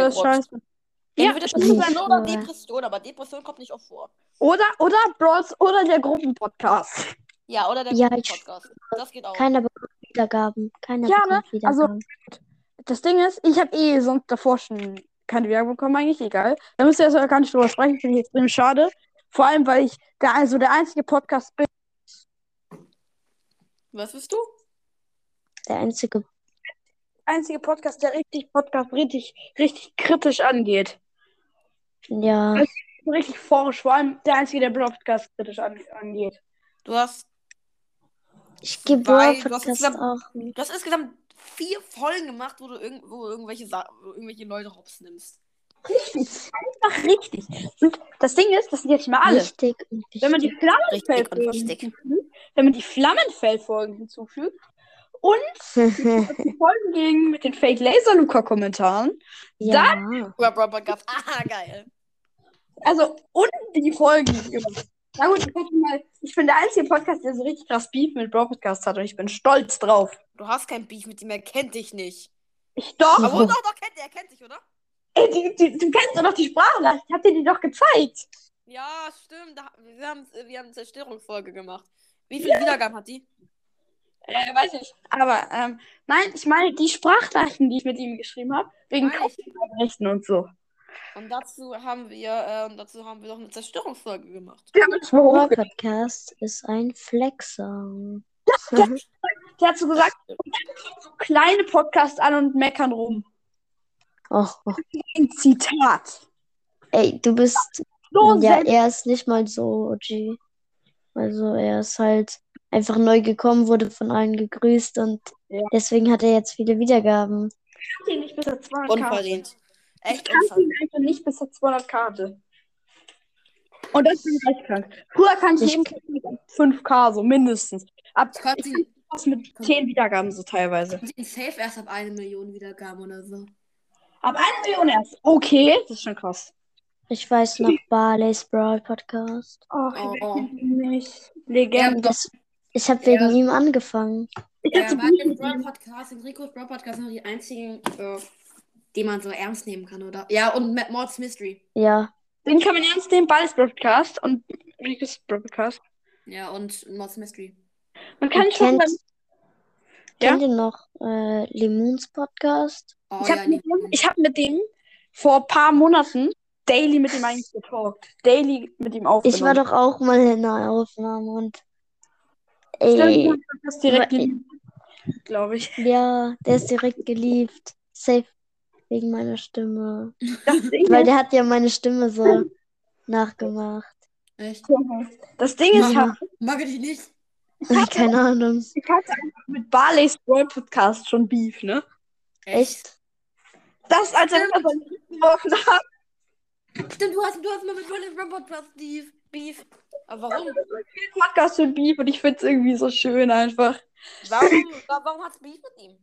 Scheiße. Entweder Schule Schule ist oder. Depression, aber Depression kommt nicht oft vor. Oder, oder Brawls oder der Gruppenpodcast. Ja, oder der Ja, gute ich- Podcast. Das geht auch. Keiner bekommt Wiedergaben. Keiner Ja, bekommt ne? Also- Wiedergaben. Das Ding ist, ich habe eh sonst davor schon keine Werbung bekommen, eigentlich egal. Da müsst ihr jetzt gar nicht drüber sprechen, finde ich extrem schade. Vor allem, weil ich der, also der einzige Podcast bin. Was bist du? Der einzige. Einzige Podcast, der richtig Podcast richtig, richtig kritisch angeht. Ja. Richtig forsch, vor allem der einzige, der Podcast kritisch an, angeht. Du hast, Ich gebe insgesamt- auch nicht. du hast insgesamt vier Folgen gemacht, wo du, irgend, wo irgendwelche, wo irgendwelche Leute hops nimmst. Richtig, einfach richtig. Und das Ding ist, das sind jetzt nicht mal alle. Wichtig und Wenn man die. Richtig Flammenfeldfolgen wenn man die Flammenfeldfolgen hinzufügt und die Folgen gegen mit den Fake Laser Luca Kommentaren, ja. Über Brawl Podcast. Ah, geil. also und die Folgen. Na gut, ich, sag mal, ich bin der einzige Podcast, der so richtig krass Beef mit Brawl Podcast hat und ich bin stolz drauf. Du hast kein Beef mit ihm, er kennt dich nicht. Ich doch. Aber doch, doch, kennt er, er kennt dich, oder? Ey, du, du, du kennst doch noch die Sprachnachricht. Ich hab dir die doch gezeigt. Ja, stimmt. Da, wir, haben, wir haben eine Zerstörungsfolge gemacht. Wie viele Wiedergaben hat die? Äh, weiß ich. Aber, ähm, nein, ich meine die Sprachnachrichten, die ich mit ihm geschrieben habe, wegen. Rechten und so. Und dazu haben wir, äh, und dazu haben wir doch eine Zerstörungsfolge gemacht. Der Podcast ist ein Flexer. Der hat so gesagt, so kleine Podcasts an und meckern rum. Oh, oh. Ein Zitat. Ey, du bist. So Ja, er ist nicht mal so OG. Also er ist halt einfach neu gekommen, wurde von allen gegrüßt und Ja. deswegen hat er jetzt viele Wiedergaben. Ich kannte ihn nicht bis er 200 Karte. Unverdient. Echt Ich kannte ihn einfach nicht bis er 200 Karte. Und das bin ich echt krank. Früher kannte ich Ich- ihn mit 5K, so mindestens. Ab Ich ihn, was mit 10 Wiedergaben so teilweise. ihn safe erst ab eine Million Wiedergaben oder so. Ab 1 Million erst. Okay, das ist schon krass. Ich weiß noch Barley's Brawl Podcast. Ach, Oh, oh. nicht. Legende. Das, ich habe wegen Ja. ihm angefangen. Ich Ja, weil im Brawl Podcast, Enricos Brawl Podcast sind die einzigen, äh, die man so ernst nehmen kann, oder? Ja, und Matt Mords Mystery. Ja, Den kann man ernst nehmen, Balls Broadcast und Ricos Broadcast. Ja, und Mords Mystery. Man kann ihr schon kennt, sagen, Ja? Kennt ihr noch äh, Lemons Podcast? Oh, Ich ja, habe mit, hab mit dem vor ein paar Monaten daily mit ihm eigentlich getalkt. Daily mit ihm aufgenommen. Ich war doch auch mal in einer Aufnahme und Stimmt, du ey, hast das direkt wa- glaube ich. ja, der ist direkt geliebt. Safe wegen meiner Stimme. Weil der hat ja meine Stimme so nachgemacht. Echt? das Ding ist, Ja. Mag ich dich nicht? Keine Ahnung. ich hatte einfach mit Barley's Brawl Podcast schon Beef, ne? Echt? Das, als er das geworfen hat. Stimmt, du hast, du hast mal mit Rollins Robot Plus Beef. Beef. Aber warum? Podcast schon Beef und ich find's irgendwie so schön einfach. Warum, wa- warum hat's Beef mit ihm?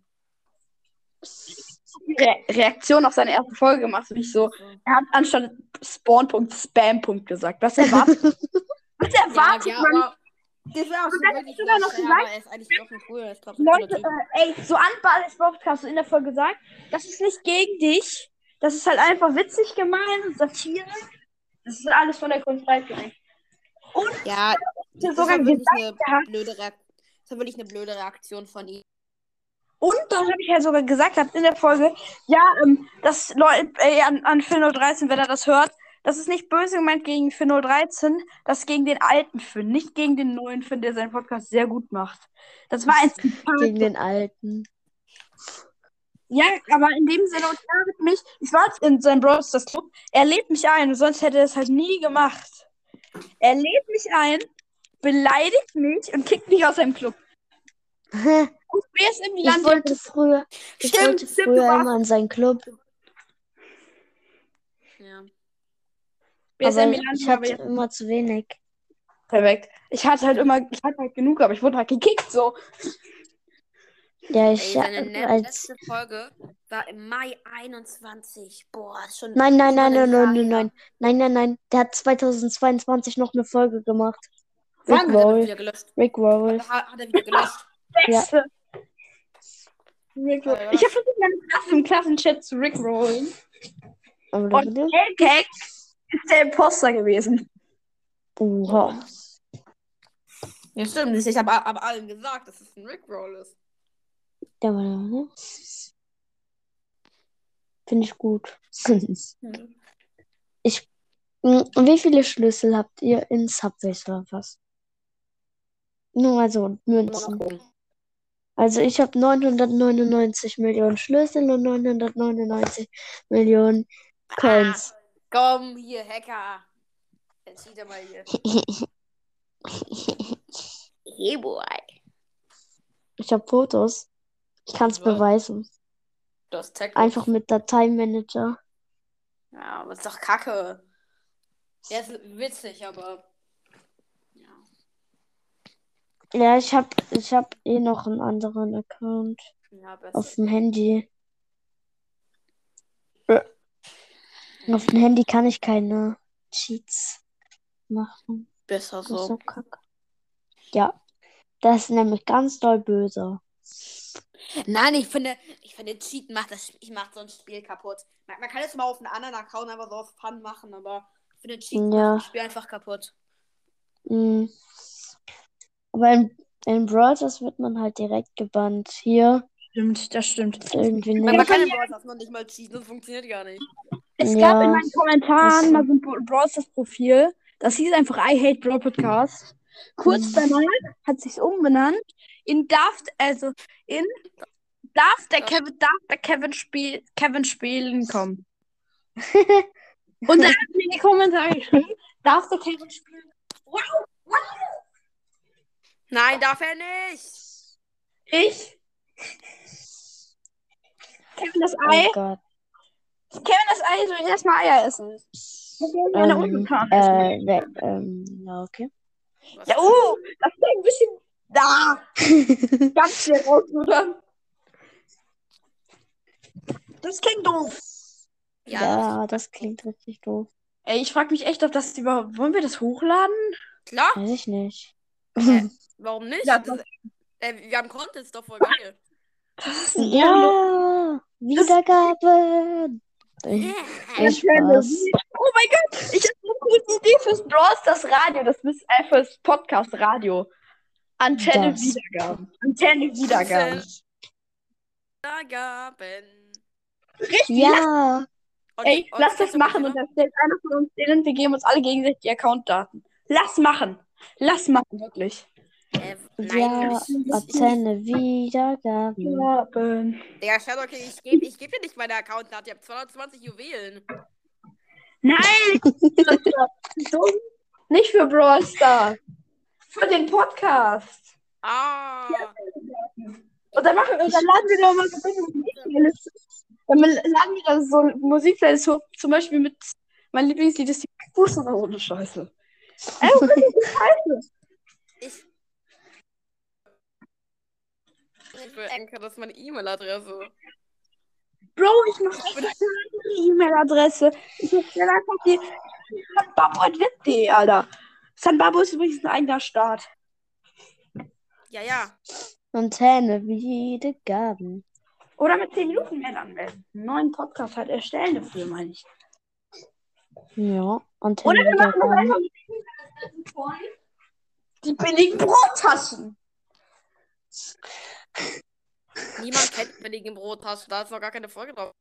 Re Reaktion auf seine erste Folge gemacht, und ich so, er hat anstatt Spawn-Punkt Spam-Punkt gesagt. Was erwartet, was Ja, erwartet ja, man? aber das wäre auch schon dann wirklich hast du da noch gesagt- aber ist eigentlich doch ein cooler, ist trotzdem ein Leute, äh, ey, so an Barley's Podcast in der Folge gesagt, das ist nicht gegen dich. Das ist halt einfach witzig gemeint und Satire. Das ist alles von der Kunst beigebracht. Und Ja, das sogar war wirklich gesagt, eine blöde Reaktion. Das war wirklich eine blöde Reaktion von ihm. Und dann habe ich halt sogar gesagt gehabt in der Folge, ja, ähm, dass Leute äh, an, an Finn 013, wenn er das hört, das ist nicht böse gemeint gegen Finn 013, das ist gegen den alten Finn, nicht gegen den neuen Finn, der seinen Podcast sehr gut macht. Das war ein. Gegen den Alten. Ja, aber in dem Sinne, und er hat mich, ich war jetzt in seinem Bros. das Club, er lädt mich ein, sonst hätte er es halt nie gemacht. Er lädt mich ein, beleidigt mich und kickt mich aus seinem Club. Und wer ist im Ich Land? wollte früher, ich Stimmt, wollte stimmt, früher immer in seinen Club, Ja. Wer ist aber im Land? ich hatte immer zu wenig. Perfekt. Ich hatte halt immer, ich hatte halt genug, aber ich wurde halt gekickt so. Ja, Ey, ich seine ne als letzte Folge war im Mai 21. Boah, ist schon. Nein, nein, nein, ein nein, nein, nein, nein, nein, nein, nein. Der hat 2022 noch eine Folge gemacht. Wann? Rick Hat er Roll, wieder gelöscht. Rick Roll. Hat, hat er wieder gelöscht. Ja. Beste. Rickroll. Ja, Ich habe versucht, meine Klasse im Klassenchat zu rickrollen. Aber Und Helltag ist der Imposter gewesen. Oha. Ja, stimmt. Ich habe aber allen gesagt, dass es ein Rickroll ist. Ja, warte, warte. Finde ich gut. ich. Und wie viele Schlüssel habt ihr in Subway Surfers? Nur mal so Münzen. Also ich habe 999 Millionen Schlüssel und 999 Millionen Coins. Komm, hier, Hacker. Jetzt sieht er mal hier. Hey, boy. Ich habe Fotos. Ich kann es beweisen. Das Tech. Einfach mit Dateimanager. Ja, aber ist doch kacke. Ja, ist witzig, aber. Ja. Ja, ich habe ich hab eh noch einen anderen Account Ja, auf dem Handy. Auf dem Handy kann ich keine Cheats machen. Besser Das ist so so. kacke. Ja, das ist nämlich ganz doll böse. Nein, ich finde, ich finde, Cheat macht das ich macht so ein Spiel kaputt. Man, man kann es mal auf einen anderen Account einfach so auf Fun machen, aber ich finde, Cheat Ja. macht das Spiel einfach kaputt. Mhm. Aber in, in Brawl Stars wird man halt direkt gebannt. Hier Stimmt, das stimmt. irgendwie Man, man nicht. kann im Brawl Stars noch nicht mal cheaten, das funktioniert gar nicht. Es Ja. gab in meinen Kommentaren mal so ein Bra- Brawl Stars Profil. Das hieß einfach I Hate Brawl Podcast. Kurz Mhm. danach hat sich's umbenannt in darf also in darf der Kevin darf der Kevin spiel Kevin spielen kommen. Und dann hat mir in die Kommentare geschrieben, darf der Kevin spielen? Wow, wow. Nein, darf er nicht. Ich Kevin das Ei, Oh Gott. Kevin das Ei soll erstmal Eier essen. Ich gerne Ähm, äh, ähm, ja, okay. Was Ja, oh, das ist ein bisschen da. Ganz schnell rausrudern. Das klingt doof. Ja, Ja, das klingt richtig doof. Ey, ich frage mich echt, ob das überhaupt. Wollen wir das hochladen? klar. Weiß ich nicht. Warum nicht? Ja, das, äh, wir haben Content, ist doch voll geil. Das ist Ja, Wiedergabe. Viel Spaß. Oh mein Gott, ich habe eine coole Idee fürs Brawl das Radio. Das ist einfach das Podcast Radio. Antenne Das. Wiedergaben. Antenne Wiedergaben. Wiedergaben. Richtig. Ja. Und, Ey, und lass das machen und dann stellt einer von uns den und wir geben uns alle gegenseitig die Accountdaten. Lass machen. Lass machen, wirklich. Äh, nein, Ja. Antenne Wiedergaben. Gaben. Digga, King, ich gebe ich geb dir nicht meine Accountdaten. Ich habe 220 Juwelen. Nein! nicht für Brawl Stars. Für den Podcast. Ah. Und dann, machen, und dann laden wir doch mal so eine Musikplaylist. Dann laden wir da so Musikplaylist hoch, zum Beispiel mit mein Lieblingslied ist die Fuß oder so eine Scheiße. Einfach richtig Scheiße. Ich. Ich will Anker, das ist meine E-Mail-Adresse. Bro, ich mach eine andere E-Mail-Adresse. Ich dann einfach die sanbabo.web.de, Alter. Sanbabo ist übrigens ein eigener Staat. Ja, ja. Antenne Wiedergaben. Oder mit 10 Minuten mehr anmelden. Einen neuen Podcast halt erstellen dafür, meine ich. Ja. Antenne Oder wir machen Wiedergaben. einfach die billigen Brottaschen. Niemand kennt billige Brottaschen. Da ist noch gar keine Folge drauf.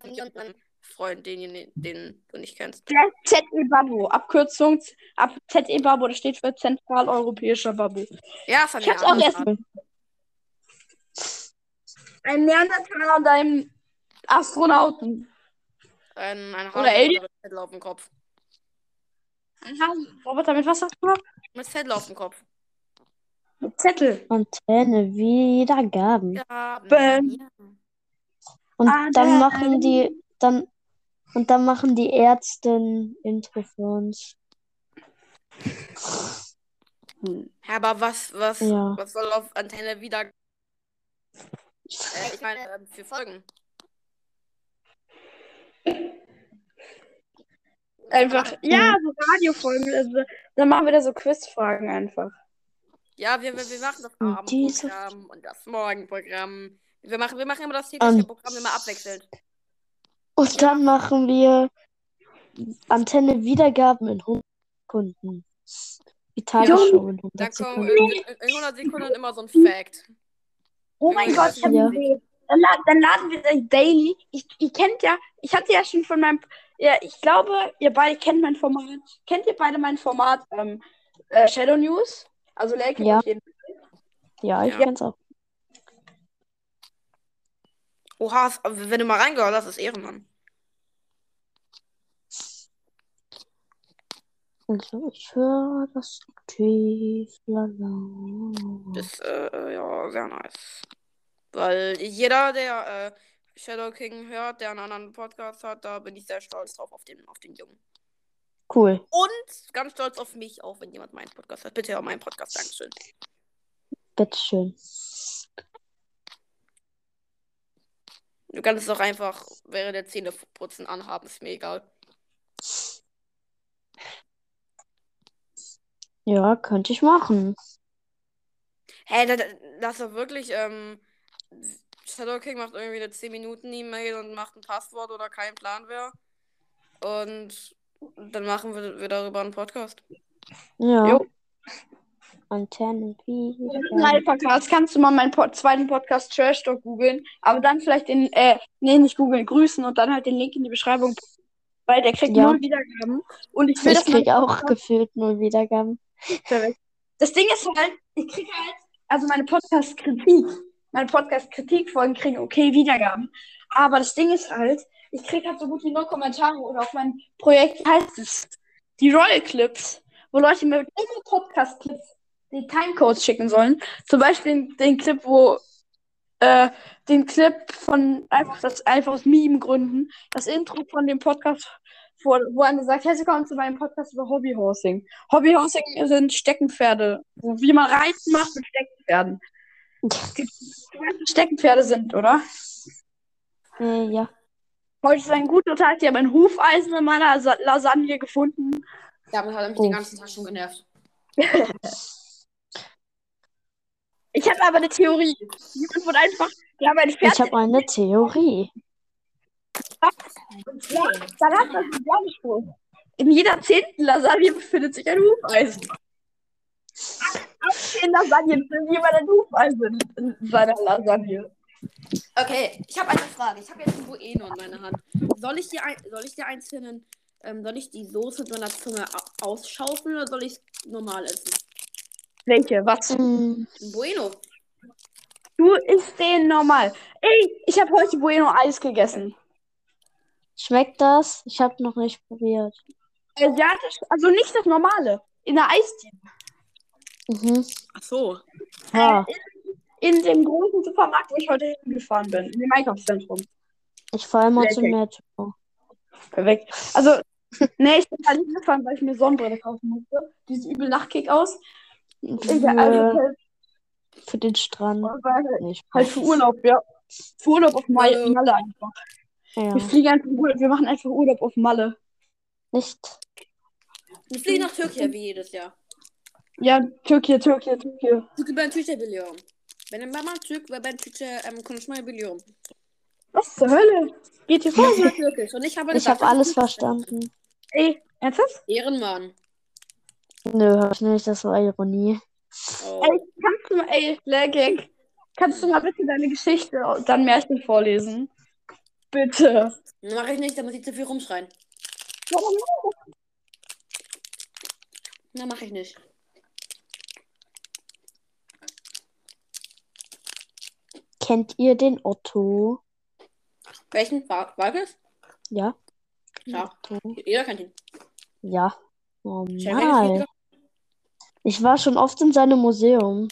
Ein Freund, den, den du nicht kennst. Der ZE Babo. Abkürzung ab ZE Babo, das steht für Zentraleuropäischer Babo. Ja, von Ich hab's auch erst Ein Neandertaler und einem Astronauten. Ein, ein Oder Alien? mit Zettel auf dem Kopf. Ein Hasenroboter mit was hast du noch? Mit Zettel auf dem Kopf. Mit Zettel. Antenne Wiedergaben. Ja, Ben. ja. Und Ah, dann da- machen die, dann, und dann machen die Ärzte ein Intro für uns. Ja, aber was, was, Ja. was soll auf Antenne wieder. Äh, ich meine, ähm, für Folgen. Einfach. Ja, so Radiofolgen. Also, dann machen wir da so Quizfragen einfach. Ja, wir, wir, wir machen das Abendprogramm und das Morgenprogramm. Wir machen, wir machen immer das tägliche Und- Programm immer abwechselnd. Und dann machen wir Antenne Wiedergaben in 100 Sekunden. Die Tagesschau in 100 Dann kommen Sekunden. in, in 100 Sekunden immer so ein Fact. Oh mein Gott, ich hab Ja. Dann, dann laden wir das Daily. Ich, ihr kennt ja, ich hatte ja schon von meinem, ja, ich glaube, ihr beide kennt mein Format. Kennt ihr beide mein Format ähm, äh, Shadow News? Also Lake Ja. auf jeden Ja, ich Ja. kenn's auch. Oha, wenn du mal reingehört hast, ist Ehrenmann. Also, ich höre das aktiv. Lala. Das, äh, ja, sehr nice. Weil jeder, der äh, Shadow King hört, der einen anderen Podcast hat, da bin ich sehr stolz drauf auf den, auf den Jungen. Cool. Und ganz stolz auf mich, auch wenn jemand meinen Podcast hat. Bitte hör meinen Podcast, Dankeschön. Bitteschön. Du kannst es auch einfach während der Zähneputzen anhaben, ist mir egal. Ja, könnte ich machen. Hä, da, da, das ist wirklich, ähm, Shadow King macht irgendwie eine 10-Minuten-E-Mail und macht ein Passwort oder kein Plan wer. Und dann machen wir, wir darüber einen Podcast. Ja. Jo. Antenne Wiedergaben. Alphakas, kannst du mal meinen Pod zweiten Podcast Trash Talk googeln, aber dann vielleicht den, äh, nee, nicht googeln, grüßen und dann halt den Link in die Beschreibung, weil der kriegt Ja. null Wiedergaben. Und ich will, Ich dass krieg auch gefühlt null Wiedergaben. Das Ding ist halt, ich kriege halt, also meine Podcast-Kritik, meine Podcast-Kritikfolgen kriegen okay Wiedergaben. Aber das Ding ist halt, ich kriege halt so gut wie null Kommentare oder auf meinem Projekt heißt es die Royal Clips, wo Leute mir immer Podcast-Clips die Timecodes schicken sollen. Zum Beispiel den, Clip, wo äh, den Clip von einfach das einfach aus Meme-Gründen, das Intro von dem Podcast, wo, wo einer sagt, herzlich willkommen zu meinem Podcast über Hobbyhorsing. Hobbyhorsing sind Steckenpferde, wo wie man Reiten macht mit Steckenpferden. Die, die ganzen Steckenpferde sind, oder? Äh, ja. Heute ist ein guter Tag, ich habe ein Hufeisen in meiner Sa Lasagne gefunden. Damit hat er mich Oh. den ganzen Tag schon genervt. Ich habe aber eine Theorie. Jemand wird einfach, wir haben ein Pferd. Ich habe eine Theorie. Werbespruch. In jeder zehnten Lasagne befindet sich ein Hufeisen. zehn Lasagnen für jemand ein Hufeis in, in seiner Lasagne. Okay, ich habe eine Frage. Ich habe jetzt ein Bueno in meiner Hand. Soll ich die, ein, soll ich die einzelnen, ähm, soll ich die Soße mit meiner Zunge au- ausschaufeln oder soll ich es normal essen? Welche? Was? Ein Bueno. Du isst den normal. Ey, ich habe heute Bueno Eis gegessen. Schmeckt das? Ich habe noch nicht probiert. Äh, ja, das, also nicht das normale. In der Eisdiele. Mhm. Ach so. Ja, In dem großen Supermarkt, wo ich heute hingefahren bin. In dem Einkaufszentrum. ich fahre immer zum. Metro. Perfekt. Also, nee, ich bin da nicht gefahren, weil ich mir Sonnenbrille kaufen musste. Die sieht übel nach Kick aus. Egal, also, Für, für den Strand. weil Nicht. halt für Urlaub, ja. Für Urlaub auf Mai- Hallo. Malle einfach. Ja. Wir fliegen einfach Urlaub, wir machen einfach Urlaub auf Malle. Nicht? Wir fliegen nach Türkei wie jedes Jahr. Ja, Türkei, Türkei, Türkei. Çünkü ben Türkçe. Benim babam Türk ve ben Türkçe ähm, konuşmayı biliyorum. Was zur Hölle? Geht hier vor? Türkisch und ich habe Ich habe alles verstanden. Ey, ernsthaft? Ehrenmann. Nö, hab ich nicht. Das war Ironie. Oh. Ey, kannst du mal, ey, Legging, kannst du mal bitte deine Geschichte und dann Märchen vorlesen? Bitte. Mache ich nicht, da muss ich zu viel rumschreien. Na, mache ich nicht. Kennt ihr den Otto? Welchen? War, war das? Ja? Ja. Otto. Jeder kennt ihn. Ja. Nicht Normal. Ich war schon oft in seinem Museum.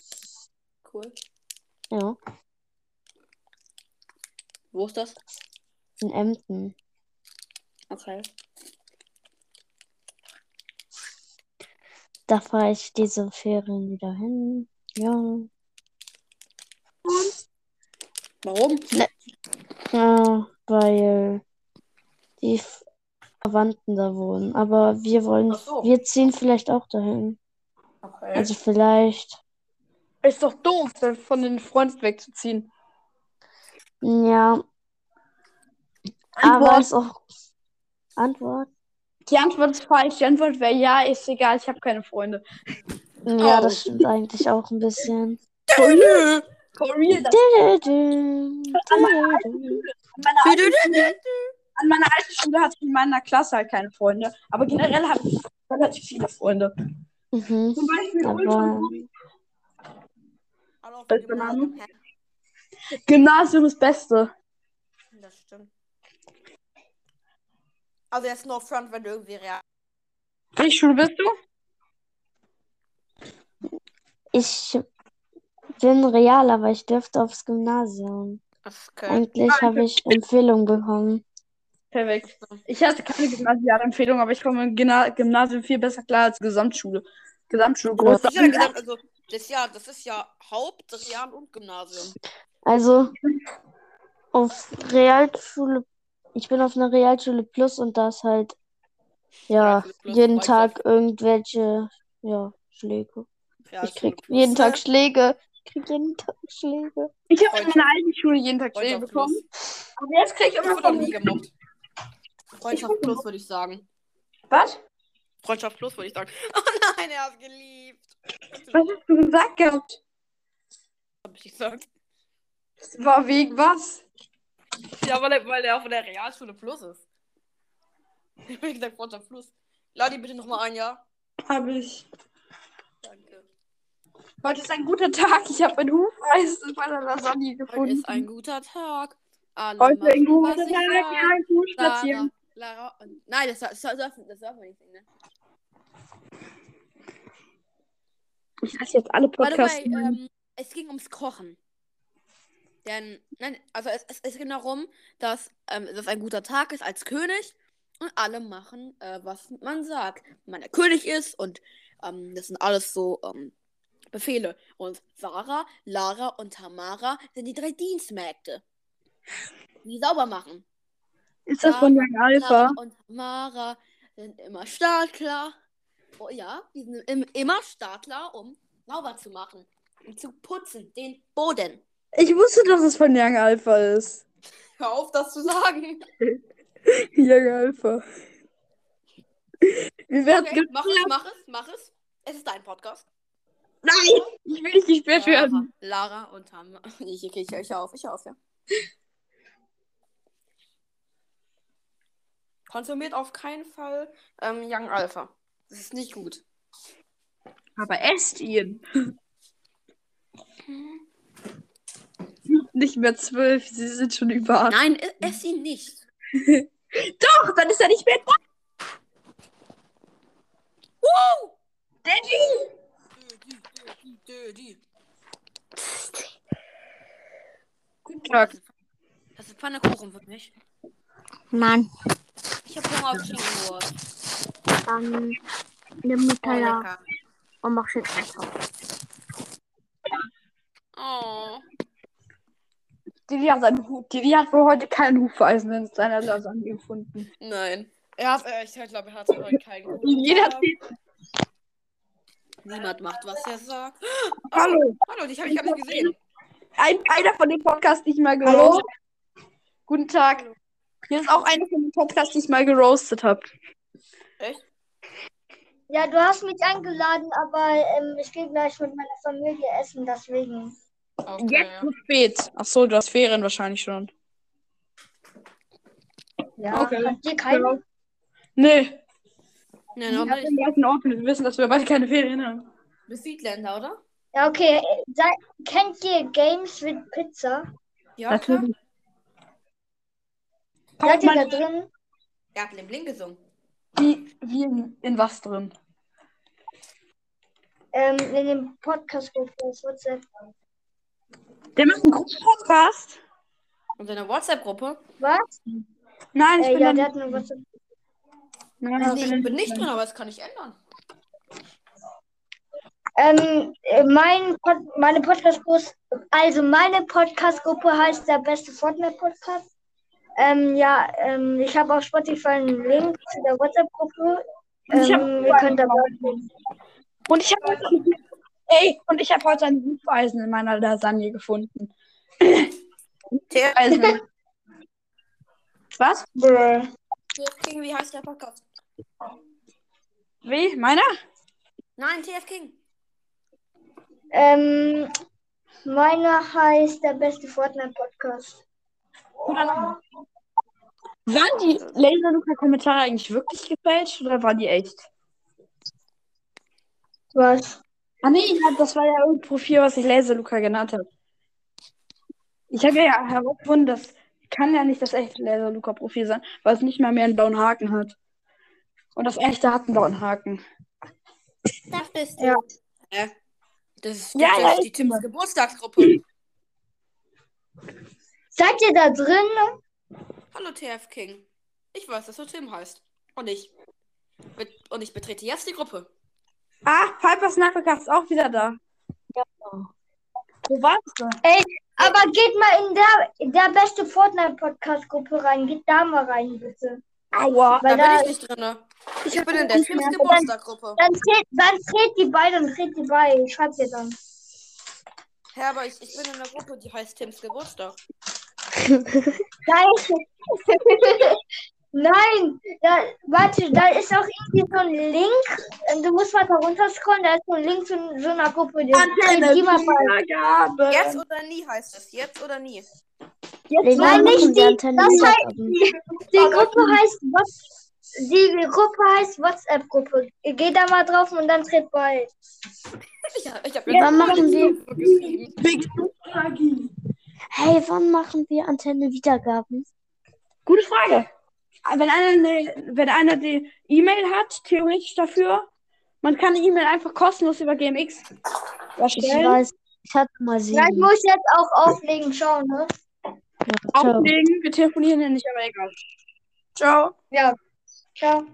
Cool. Ja. Wo ist das? In Emden. Okay. Da fahre ich diese Ferien wieder hin. Ja. Warum? Ja, weil die Verwandten da wohnen. Aber wir wollen, so. wir ziehen vielleicht auch dahin. Okay. Also vielleicht. Ist doch doof, von den Freunden wegzuziehen. Ja, aber Antwort. ist auch. Antwort? Die Antwort ist falsch. Die Antwort wäre ja, ist egal, ich habe keine Freunde. Ja, Oh. das stimmt eigentlich auch ein bisschen. Das Dü-dü-dü, an meiner alten. Schule. Hatte ich in meiner Klasse halt keine Freunde. Aber generell habe ich relativ viele Freunde. Mhm. Zum Beispiel Aber Ultra-? Gymnasium ist Beste. Das stimmt. Also jetzt no front, wenn du irgendwie real. Welche Schule bist du? ich bin real, aber ich dürfte aufs Gymnasium. Okay. Eigentlich habe ich Empfehlung bekommen. Perfekt. Ich hatte keine Gymnasialempfehlung, aber ich komme im Gymna- Gymnasium viel besser klar als Gesamtschule. Gesamtschule groß. Das ist ja, gesagt, also, das, ja, das ist ja Haupt-, Real- und Gymnasium. Also auf Realschule, ich bin auf einer Realschule Plus und da ist halt ja jeden Tag irgendwelche ja Schläge. Ich krieg Plus, jeden Tag? Schläge. Ich krieg jeden Tag Schläge. Ich habe in meiner alten Schule jeden Tag Schläge Freundschaft bekommen. Plus. Aber jetzt kriege ich immer noch von nie gemobbt. Freundschaft Plus, würde ich sagen. Was? Freundschaft Plus, würde ich sagen. Oh nein, er hat geliebt. Was hast du gesagt gehabt? Hab ich gesagt. Das war wegen was? Ja, weil er, weil er von der Realschule Plus ist. Ich habe gesagt Freundschaft Plus. Ladi bitte nochmal ein Jahr. Habe ich. Danke. Heute ist ein guter Tag. Ich habe ein Hufeis in meiner Lasagne Heute gefunden. ist ein guter Tag. Alle Heute ein machen, guter was Tag. Ja, sag. gut spazieren. Lara, Lara und... Nein, das, das, das, das dürfen wir nicht singen, ne? Ich lasse jetzt alle By the Podcasts. way, ähm, es ging ums Kochen. Denn, nein, also es, es, es ging darum, dass ähm, das ein guter Tag ist als König und alle machen, äh, was man sagt. Wenn man der König ist und ähm, das sind alles so ähm, Befehle. Und Sarah, Lara und Tamara sind die drei Dienstmägde, die sauber machen. ist das von Young Alpha? Lara und Tamara sind immer startklar. Oh ja, die sind im, immer startklar, um sauber zu machen. Um zu putzen, den Boden. Ich wusste, dass es von Young Alpha ist. Hör auf, das zu sagen. Young Alpha. Wie wär's Okay, mach es, mach es, mach es. Es ist dein Podcast. Nein! Ich will nicht gesperrt Lara, werden. Lara und Tam. Ich, ich, ich, ich auf, ich auf, ja. Konsumiert auf keinen Fall ähm, Young Alpha. Das ist nicht gut. Aber esst ihn. Nicht mehr zwölf, sie sind schon über acht. Nein, ess ihn nicht. Doch, dann ist er nicht mehr da. Wow! Daddy! Dödi. Guten Tag. Das ist Pfannekuchen für mich. Nein. Ich habe Hunger auf Schinkenwurst. Dann nimm mit Oh, und mach Schinken drauf. Oh. Didi hat, seinen Hu- Didi hat wohl heute kein Hufeisen in seiner Lasagne gefunden. Nein. Er hat, äh, ich glaube, er hat heute keinen guten Jeder. Niemand macht, was er sagt. Oh, Hallo. Hallo, dich habe ich gar nicht gesehen. Ein, einer von den Podcasts, die ich mal geroastet habe. Guten Tag. Hier ist auch einer von den Podcasts, die ich mal geroastet habe. Echt? Ja, du hast mich eingeladen, aber ähm, ich gehe gleich mit meiner Familie essen, deswegen. Okay, Jetzt ja. zu spät. Ach so, du hast Ferien wahrscheinlich schon. Ja, Okay. habt ihr keine? Nee. Nee, noch nicht. den gleichen Ort. Wir wissen, dass wir beide keine Ferien haben. Du bist Südländer, oder? Ja, okay. Sei, kennt ihr Games with Pizza? Ja, klar. Natürlich. Seid ihr da drin? Er hat Bling Bling gesungen. wie, wie in, in was drin? Ähm, in dem Podcast-Gruppe auf WhatsApp. Der macht einen großen Podcast. Und seine WhatsApp-Gruppe? Was? Nein, ich Äh, bin ja, der hat eine WhatsApp. Nein, Nee, ich bin bin nicht drin, aber das kann ich ändern. Ähm, äh, mein Pod meine Podcast-Gruppe, also meine Podcast-Gruppe heißt der beste Fortnite-Podcast. Ähm, ja, ähm, ich habe auf Spotify einen Link zu der WhatsApp-Gruppe. Ähm, ihr könnt dabei. Und ich habe Ey, und ich habe heute ein Hufeisen in meiner Lasagne gefunden. Hufeisen. Was? Brr. TF King, wie heißt der Podcast? Wie? Meiner? Nein, TF King. Ähm, meiner heißt der beste Fortnite-Podcast. Oder Waren die Laser-Luca-Kommentare eigentlich wirklich gefälscht oder waren die echt? Was? Ah nee, das war ja irgendein Profil, was ich Laser-Luca genannt habe. Ich habe ja herausgefunden, das kann ja nicht das echte Laser-Luca-Profil sein, weil es nicht mal mehr einen blauen Haken hat. Und das echte hat einen blauen Haken. Das bist du. Ja. Hä? Das ist, Ja, ja, die Tims Geburtstagsgruppe. Seid ihr da drin? Hallo TF King. Ich weiß, dass du Tim heißt. Und ich. Und ich betrete jetzt die Gruppe. Ah, Pipers Nachmittag ist auch wieder da. Ja. Wo warst du? Aber geht mal in der, in der beste Fortnite-Podcast-Gruppe rein. Geht da mal rein, bitte. Aua. Da Weil bin da, ich nicht drin. Ich bin in der nicht Tims mehr. Geburtstagsgruppe. dann, tret, dann tret die bei, dann tret die bei. Ich schreib dir dann. Ja, aber ich, ich bin in der Gruppe, die heißt Tims Geburtstag. Nein. Nein. Da, warte, da ist auch irgendwie so ein Link. Ähm, Du musst weiter runterscrollen. Da ist so ein Link zu so einer Gruppe. Die Antenne. Wiedergabe. Jetzt oder nie heißt es. Jetzt oder nie. Lena, Nein, nicht die. Antenne Das heißt, die, die Gruppe heißt was? Die Gruppe heißt WhatsApp-Gruppe. Geh da mal drauf und dann tritt bei. Ich, hab- ich habe Ja, wann machen wir? Hey, wann machen wir Antenne Wiedergaben? Gute Frage. Wenn einer, ne, wenn einer die E-Mail hat, theoretisch dafür, man kann die E-Mail einfach kostenlos über GMX Ich erstellen. weiß, ich hatte mal Ja, ich sieben. muss jetzt auch auflegen. Ciao, ne? Ja, ciao. Auflegen, wir telefonieren ja nicht, aber egal. Ciao. Ja. Ciao.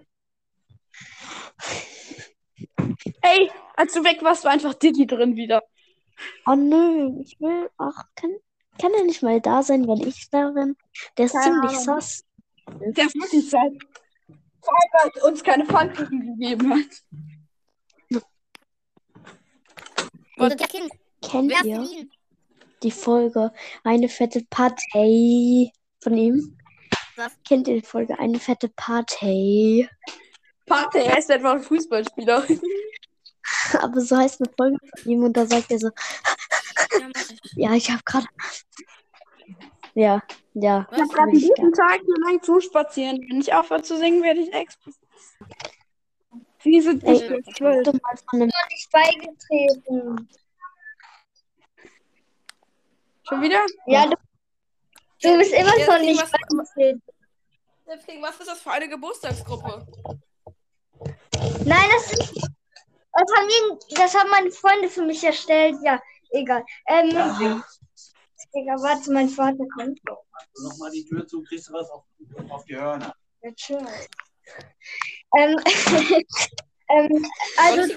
Ey, als du weg warst, war einfach Diddy drin wieder. Oh nö, ich will. Ach, kann, kann er nicht mal da sein, wenn ich da bin? Der ist Keine ziemlich Ahnung. sass. Der ist wirklich Zeit. Vor allem, weil er uns keine Pfannkuchen gegeben hat. Und der Kind. Kennt wer ihr die Folge Eine fette Partei von ihm? Was? Kennt ihr die Folge Eine fette Partei? Er ist einfach ein Fußballspieler. aber so heißt eine Folge von ihm und da sagt er so, Ja, mach ich. ja, ich habe gerade. Ja, ja. Ich habe gerade einen guten Tag hier lang zuspazieren. Wenn ich aufhöre zu singen, werde ich explodieren. Sie sind für zwölf. du mal von einem Nicht beigetreten. Schon wieder? Ja, du, du bist immer Ja, noch deswegen nicht was- beigetreten. Deswegen, was ist das für eine Geburtstagsgruppe? Nein, das ist. Das haben, die, das haben meine Freunde für mich erstellt. Ja, egal. Ähm, Digga, warte, mein Vater kommt. Nochmal die Tür zu, kriegst du was auf, auf die Hörner. Ja, chill. Ähm, ähm, also, Soll ich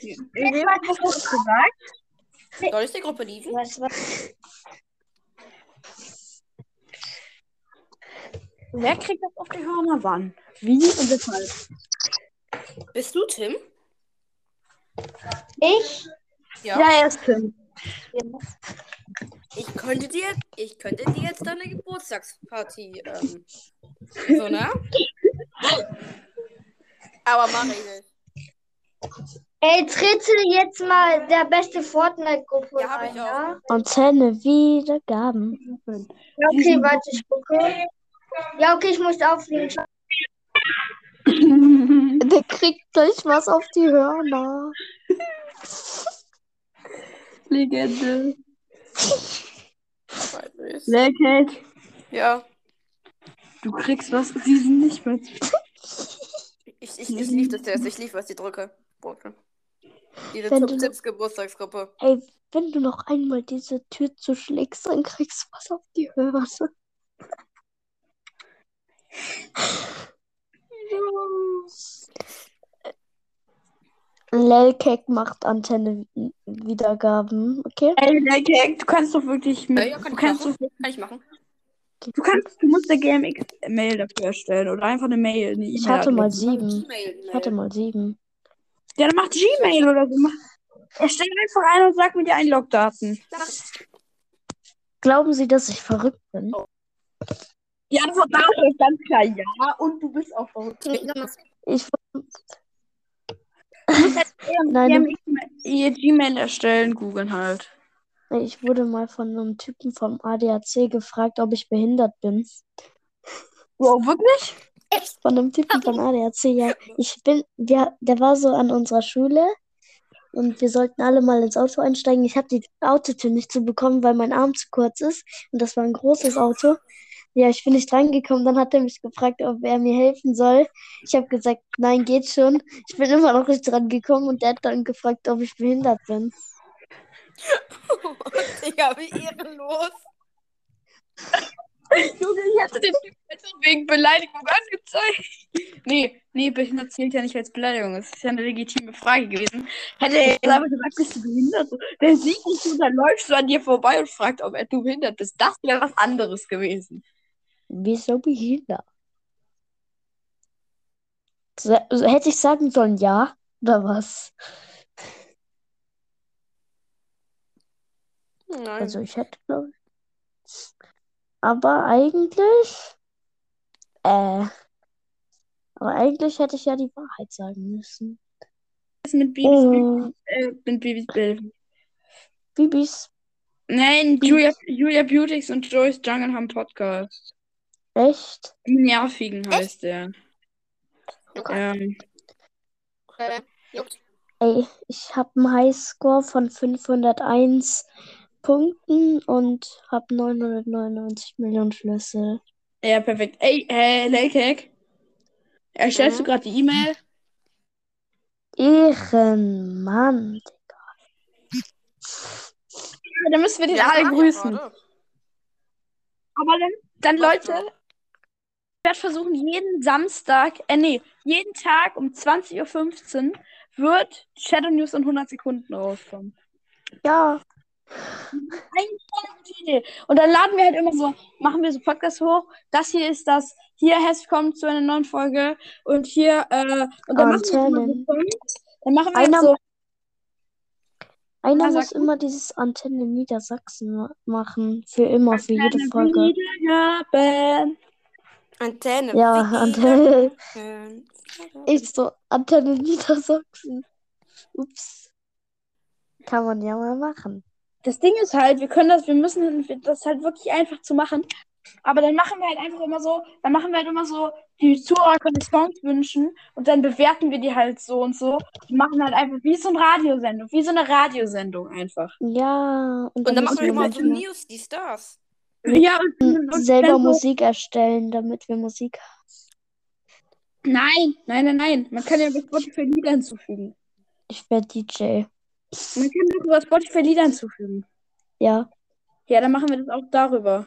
die Gruppe, Thema, die gesagt? soll ich die Gruppe lieben? Was, was? Wer kriegt das auf die Hörner wann? Wie und weshalb? Bist du Tim? Ich? Ja. er ist Tim. Ich könnte dir, ich könnte dir jetzt deine Geburtstagsparty, ähm, so, ne? Aber mach ich nicht. Ey, trete jetzt mal der beste Fortnite-Gruppe Ja, hab ein, ich auch. ja? Antenne Wiedergaben. Ja, okay, warte, ich gucke. Ja, okay, ich muss auflegen. Der kriegt gleich was auf die Hörner. Legende. Leckhead, Ja. du kriegst was, sie sind nicht mit. Ich, ich, ich lief das jetzt. Ich lief, was die drücke. Diese Wenn du- Tips Geburtstagsgruppe. Ey, wenn du noch einmal diese Tür zuschlägst, dann kriegst du was auf die Hörner. Lelkek macht Antenne Wiedergaben, okay? Ey, Leckhead, du kannst doch wirklich mit. Ja, ja, kann du ich kannst machen. doch, Kann ich machen. du kannst, du musst eine GMX-Mail dafür erstellen oder einfach eine Mail, eine Ich hatte mal sieben. Ich hatte mal sieben. Ja, dann mach Gmail oder so. Erstell einfach ein und sag mir die Einlogdaten. Glauben Sie, dass ich verrückt bin? Die Antwort darauf ist ganz klar ja und du bist auch verrückt. Ich, Nein, ihr Gmail erstellen, googeln halt. ich wurde mal von einem Typen vom ADAC gefragt, ob ich behindert bin. Wow, wirklich? Von einem Typen von ADAC, ja. Ich bin, wir, der war so an unserer Schule und wir sollten alle mal ins Auto einsteigen. Ich habe die Autotür nicht zu bekommen, weil mein Arm zu kurz ist. Und das war ein großes Auto. Ja, ich bin nicht drangekommen. Dann hat er mich gefragt, ob er mir helfen soll. Ich habe gesagt, nein, geht schon. Ich bin immer noch nicht dran gekommen und er hat dann gefragt, ob ich behindert bin. Digga, wie ehrenlos. Junge, ich hätte den auch wegen Beleidigung angezeigt. Nee, nee, behindert zählt ja nicht als Beleidigung. Das ist ja eine legitime Frage gewesen. Hätte er jetzt einfach gesagt, bist du behindert? Der sieht dich und dann läuft so an dir vorbei und fragt, ob er du behindert bist. Das wäre was anderes gewesen. Wieso behindert? So, hätte ich sagen sollen, ja oder was? Nein. Also ich hätte, glaube ich. Aber eigentlich, äh, aber eigentlich hätte ich ja die Wahrheit sagen müssen. Was ist mit Bibis, Oh, äh, mit Bibis Bild? Bibis, Nein, Julia, Julia Beautix und Joyce Jungle haben Podcast. Echt? Nervigen heißt der. Ähm, Okay. Juckt. Ey, ich habe einen Highscore von 501 Punkten und habe 999 Millionen Schlüssel. ja, perfekt. Ey, äh, Lelkek. Erstellst du Mhm. gerade die E-Mail? Ehrenmann. Ja, dann müssen wir den Ja, alle grüßen. Aber dann, dann Leute, werde versuchen, jeden Samstag, äh, nee, jeden Tag um 20.15 Uhr wird Shadow News in 100 Sekunden rauskommen. Ja. Und dann laden wir halt immer so, machen wir so Podcasts hoch. Das hier ist das. Hier, herzlich willkommen zu einer neuen Folge. Und hier, äh, und dann machen wir immer so Antennen. Songs. Dann machen wir Einer- so. Einer Ja, muss immer dieses Antenne Niedersachsen ma- machen. Für immer, für jede Folge. Wiedergaben. Antenne. Ja, Antenne. Wiedergaben. Ich so, Antenne Niedersachsen. Ups. Kann man ja mal machen. Das Ding ist halt, wir können das, wir müssen das halt wirklich einfach zu machen. Aber dann machen wir halt einfach immer so, dann machen wir halt immer so, die Zuhörer können die Songs wünschen und dann bewerten wir die halt so und so. Und machen halt einfach wie so eine Radiosendung, wie so eine Radiosendung einfach. Ja, und Und dann machen wir immer so News, die Stars. Ja, und, und selber Musik erstellen, damit wir Musik Nein, nein, nein, nein. Man kann ja bei Spotify Lieder hinzufügen. Ich werde DJ. Man kann doch über Spotify Lieder hinzufügen. Ja, Ja, dann machen wir das auch darüber.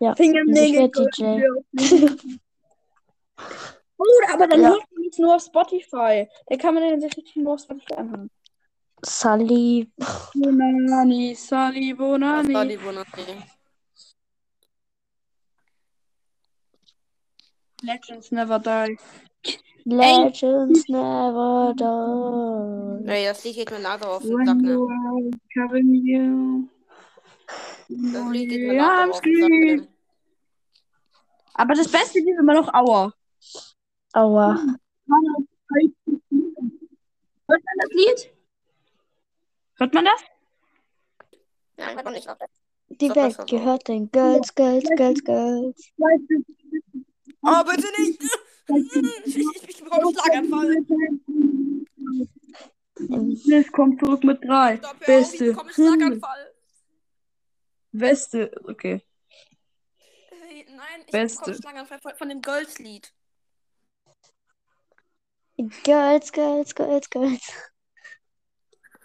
ja. Fingernägel. ich werde DJ. Oh, aber dann Ja. läuft man jetzt nur auf Spotify. Da kann man den sich richtig nur auf Spotify anhören. Sally. Bonani, Sali, Bonani. die Bonani. Legends never die. Legends never die. Ey, das Lied geht mir langsam auf den Sack, ne? Das Lied geht mir Ja, auf den Sack, bitte. Aber das Beste ist immer noch Aua. Aua. Hört man das Lied? Hört man das? Nein, hat man nicht. Die Welt gehört den Girls, Girls, Girls, Girls. Oh, bitte nicht! Ich, ich, ich bekomme einen Schlaganfall. Liz kommt zurück mit drei. Stopp, hör auf, ich Beste. bekomme einen Schlaganfall. Beste. Okay. Ey, Nein, ich Beste. bekomme einen Schlaganfall von, von dem Girls-Lied. Girls, Girls, Girls, Girls.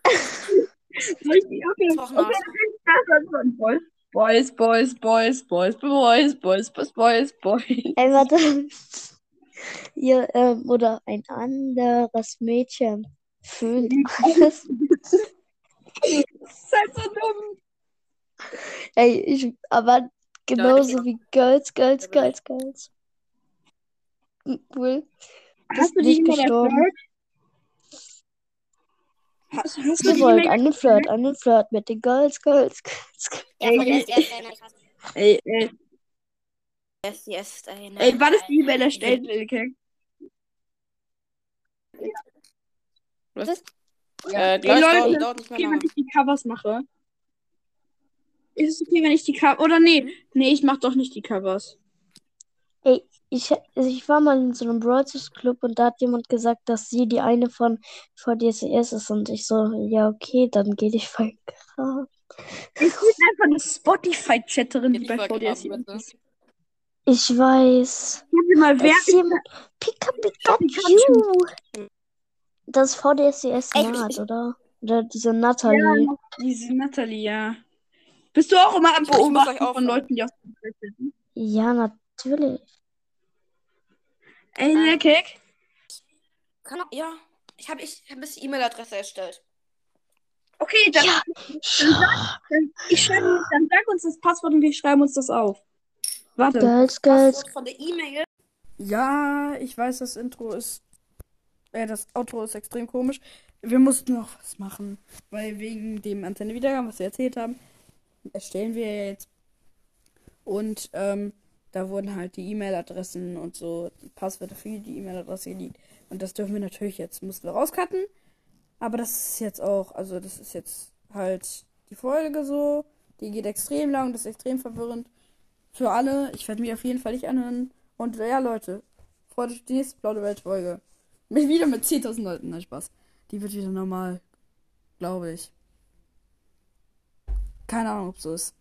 Richtig, okay. Doch noch. okay. Boys, Boys, Boys, Boys, Boys, Boys, Boys, Boys, Boys. Ey, warte. Ihr, ähm, oder ein anderes Mädchen föhnt alles. Das ist halt so dumm. Ey, ich, aber genauso wie Girls, Girls, Girls, Girls. Cool. Hast du E-Mail gestorben. erfolgt? Hast, hast du wollt einen Flirt, einen Flirt mit den Girls, Girls, Girls. girls. Ja, Ey, von yes, yes, ey. Ey, ey, yes, yes, ey, nein. ey, wann ist die E-Mail erstellt, Lilke? Was ist? Ja. Äh, dauert, Leute, dauert nicht mehr Okay, wenn lange. ich die Covers mache. Ist es okay, wenn ich die Covers. Oder nee. Nee, ich mach doch nicht die Covers. Ich, also ich war mal in so einem Stars Club und da hat jemand gesagt, dass sie die eine von VDSES ist und ich so, ja, okay, dann geh dich voll grad. Ich bin einfach eine Spotify-Chatterin, die Ich bei wollte VDS gerade bitte. Ich weiß. Mir mal, wer ist jemand. Pika Pikachu! Das ist VDSES ich- Naht, ich- oder? Oder diese Natalie. Diese Natalie, ja. Bist du auch immer am Ich- ich Beobachten von. Leuten, die auf dem sind? Ja, natürlich. Ey, der Kick. Kann auch, ja. Ich habe ich hab bis die E-Mail-Adresse erstellt. Okay, dann, Ja. dann, ich schreibe, dann sag uns das Passwort und wir schreiben uns das auf. Warte. Girls, Girls. Passwort von der E-Mail. Ja, ich weiß, das Intro ist. Äh, das Outro ist extrem komisch. Wir mussten noch was machen. Weil wegen dem Antenne-Wiedergaben, was wir erzählt haben, erstellen wir jetzt. Und ähm, da wurden halt die E-Mail-Adressen und so, Passwörter für die E-Mail-Adresse geleakt. Und das dürfen wir natürlich jetzt, mussten wir rauscutten. Aber das ist jetzt auch, also das ist jetzt halt die Folge so. Die geht extrem lang, das ist extrem verwirrend. Für alle. Ich werde mich auf jeden Fall nicht anhören. Und ja, Leute, freut euch auf die nächste Blaue Welt-Folge. Mit wieder mit 10.000 Leuten, nein, Spaß. Die wird wieder normal. Glaube ich. Keine Ahnung, ob so ist.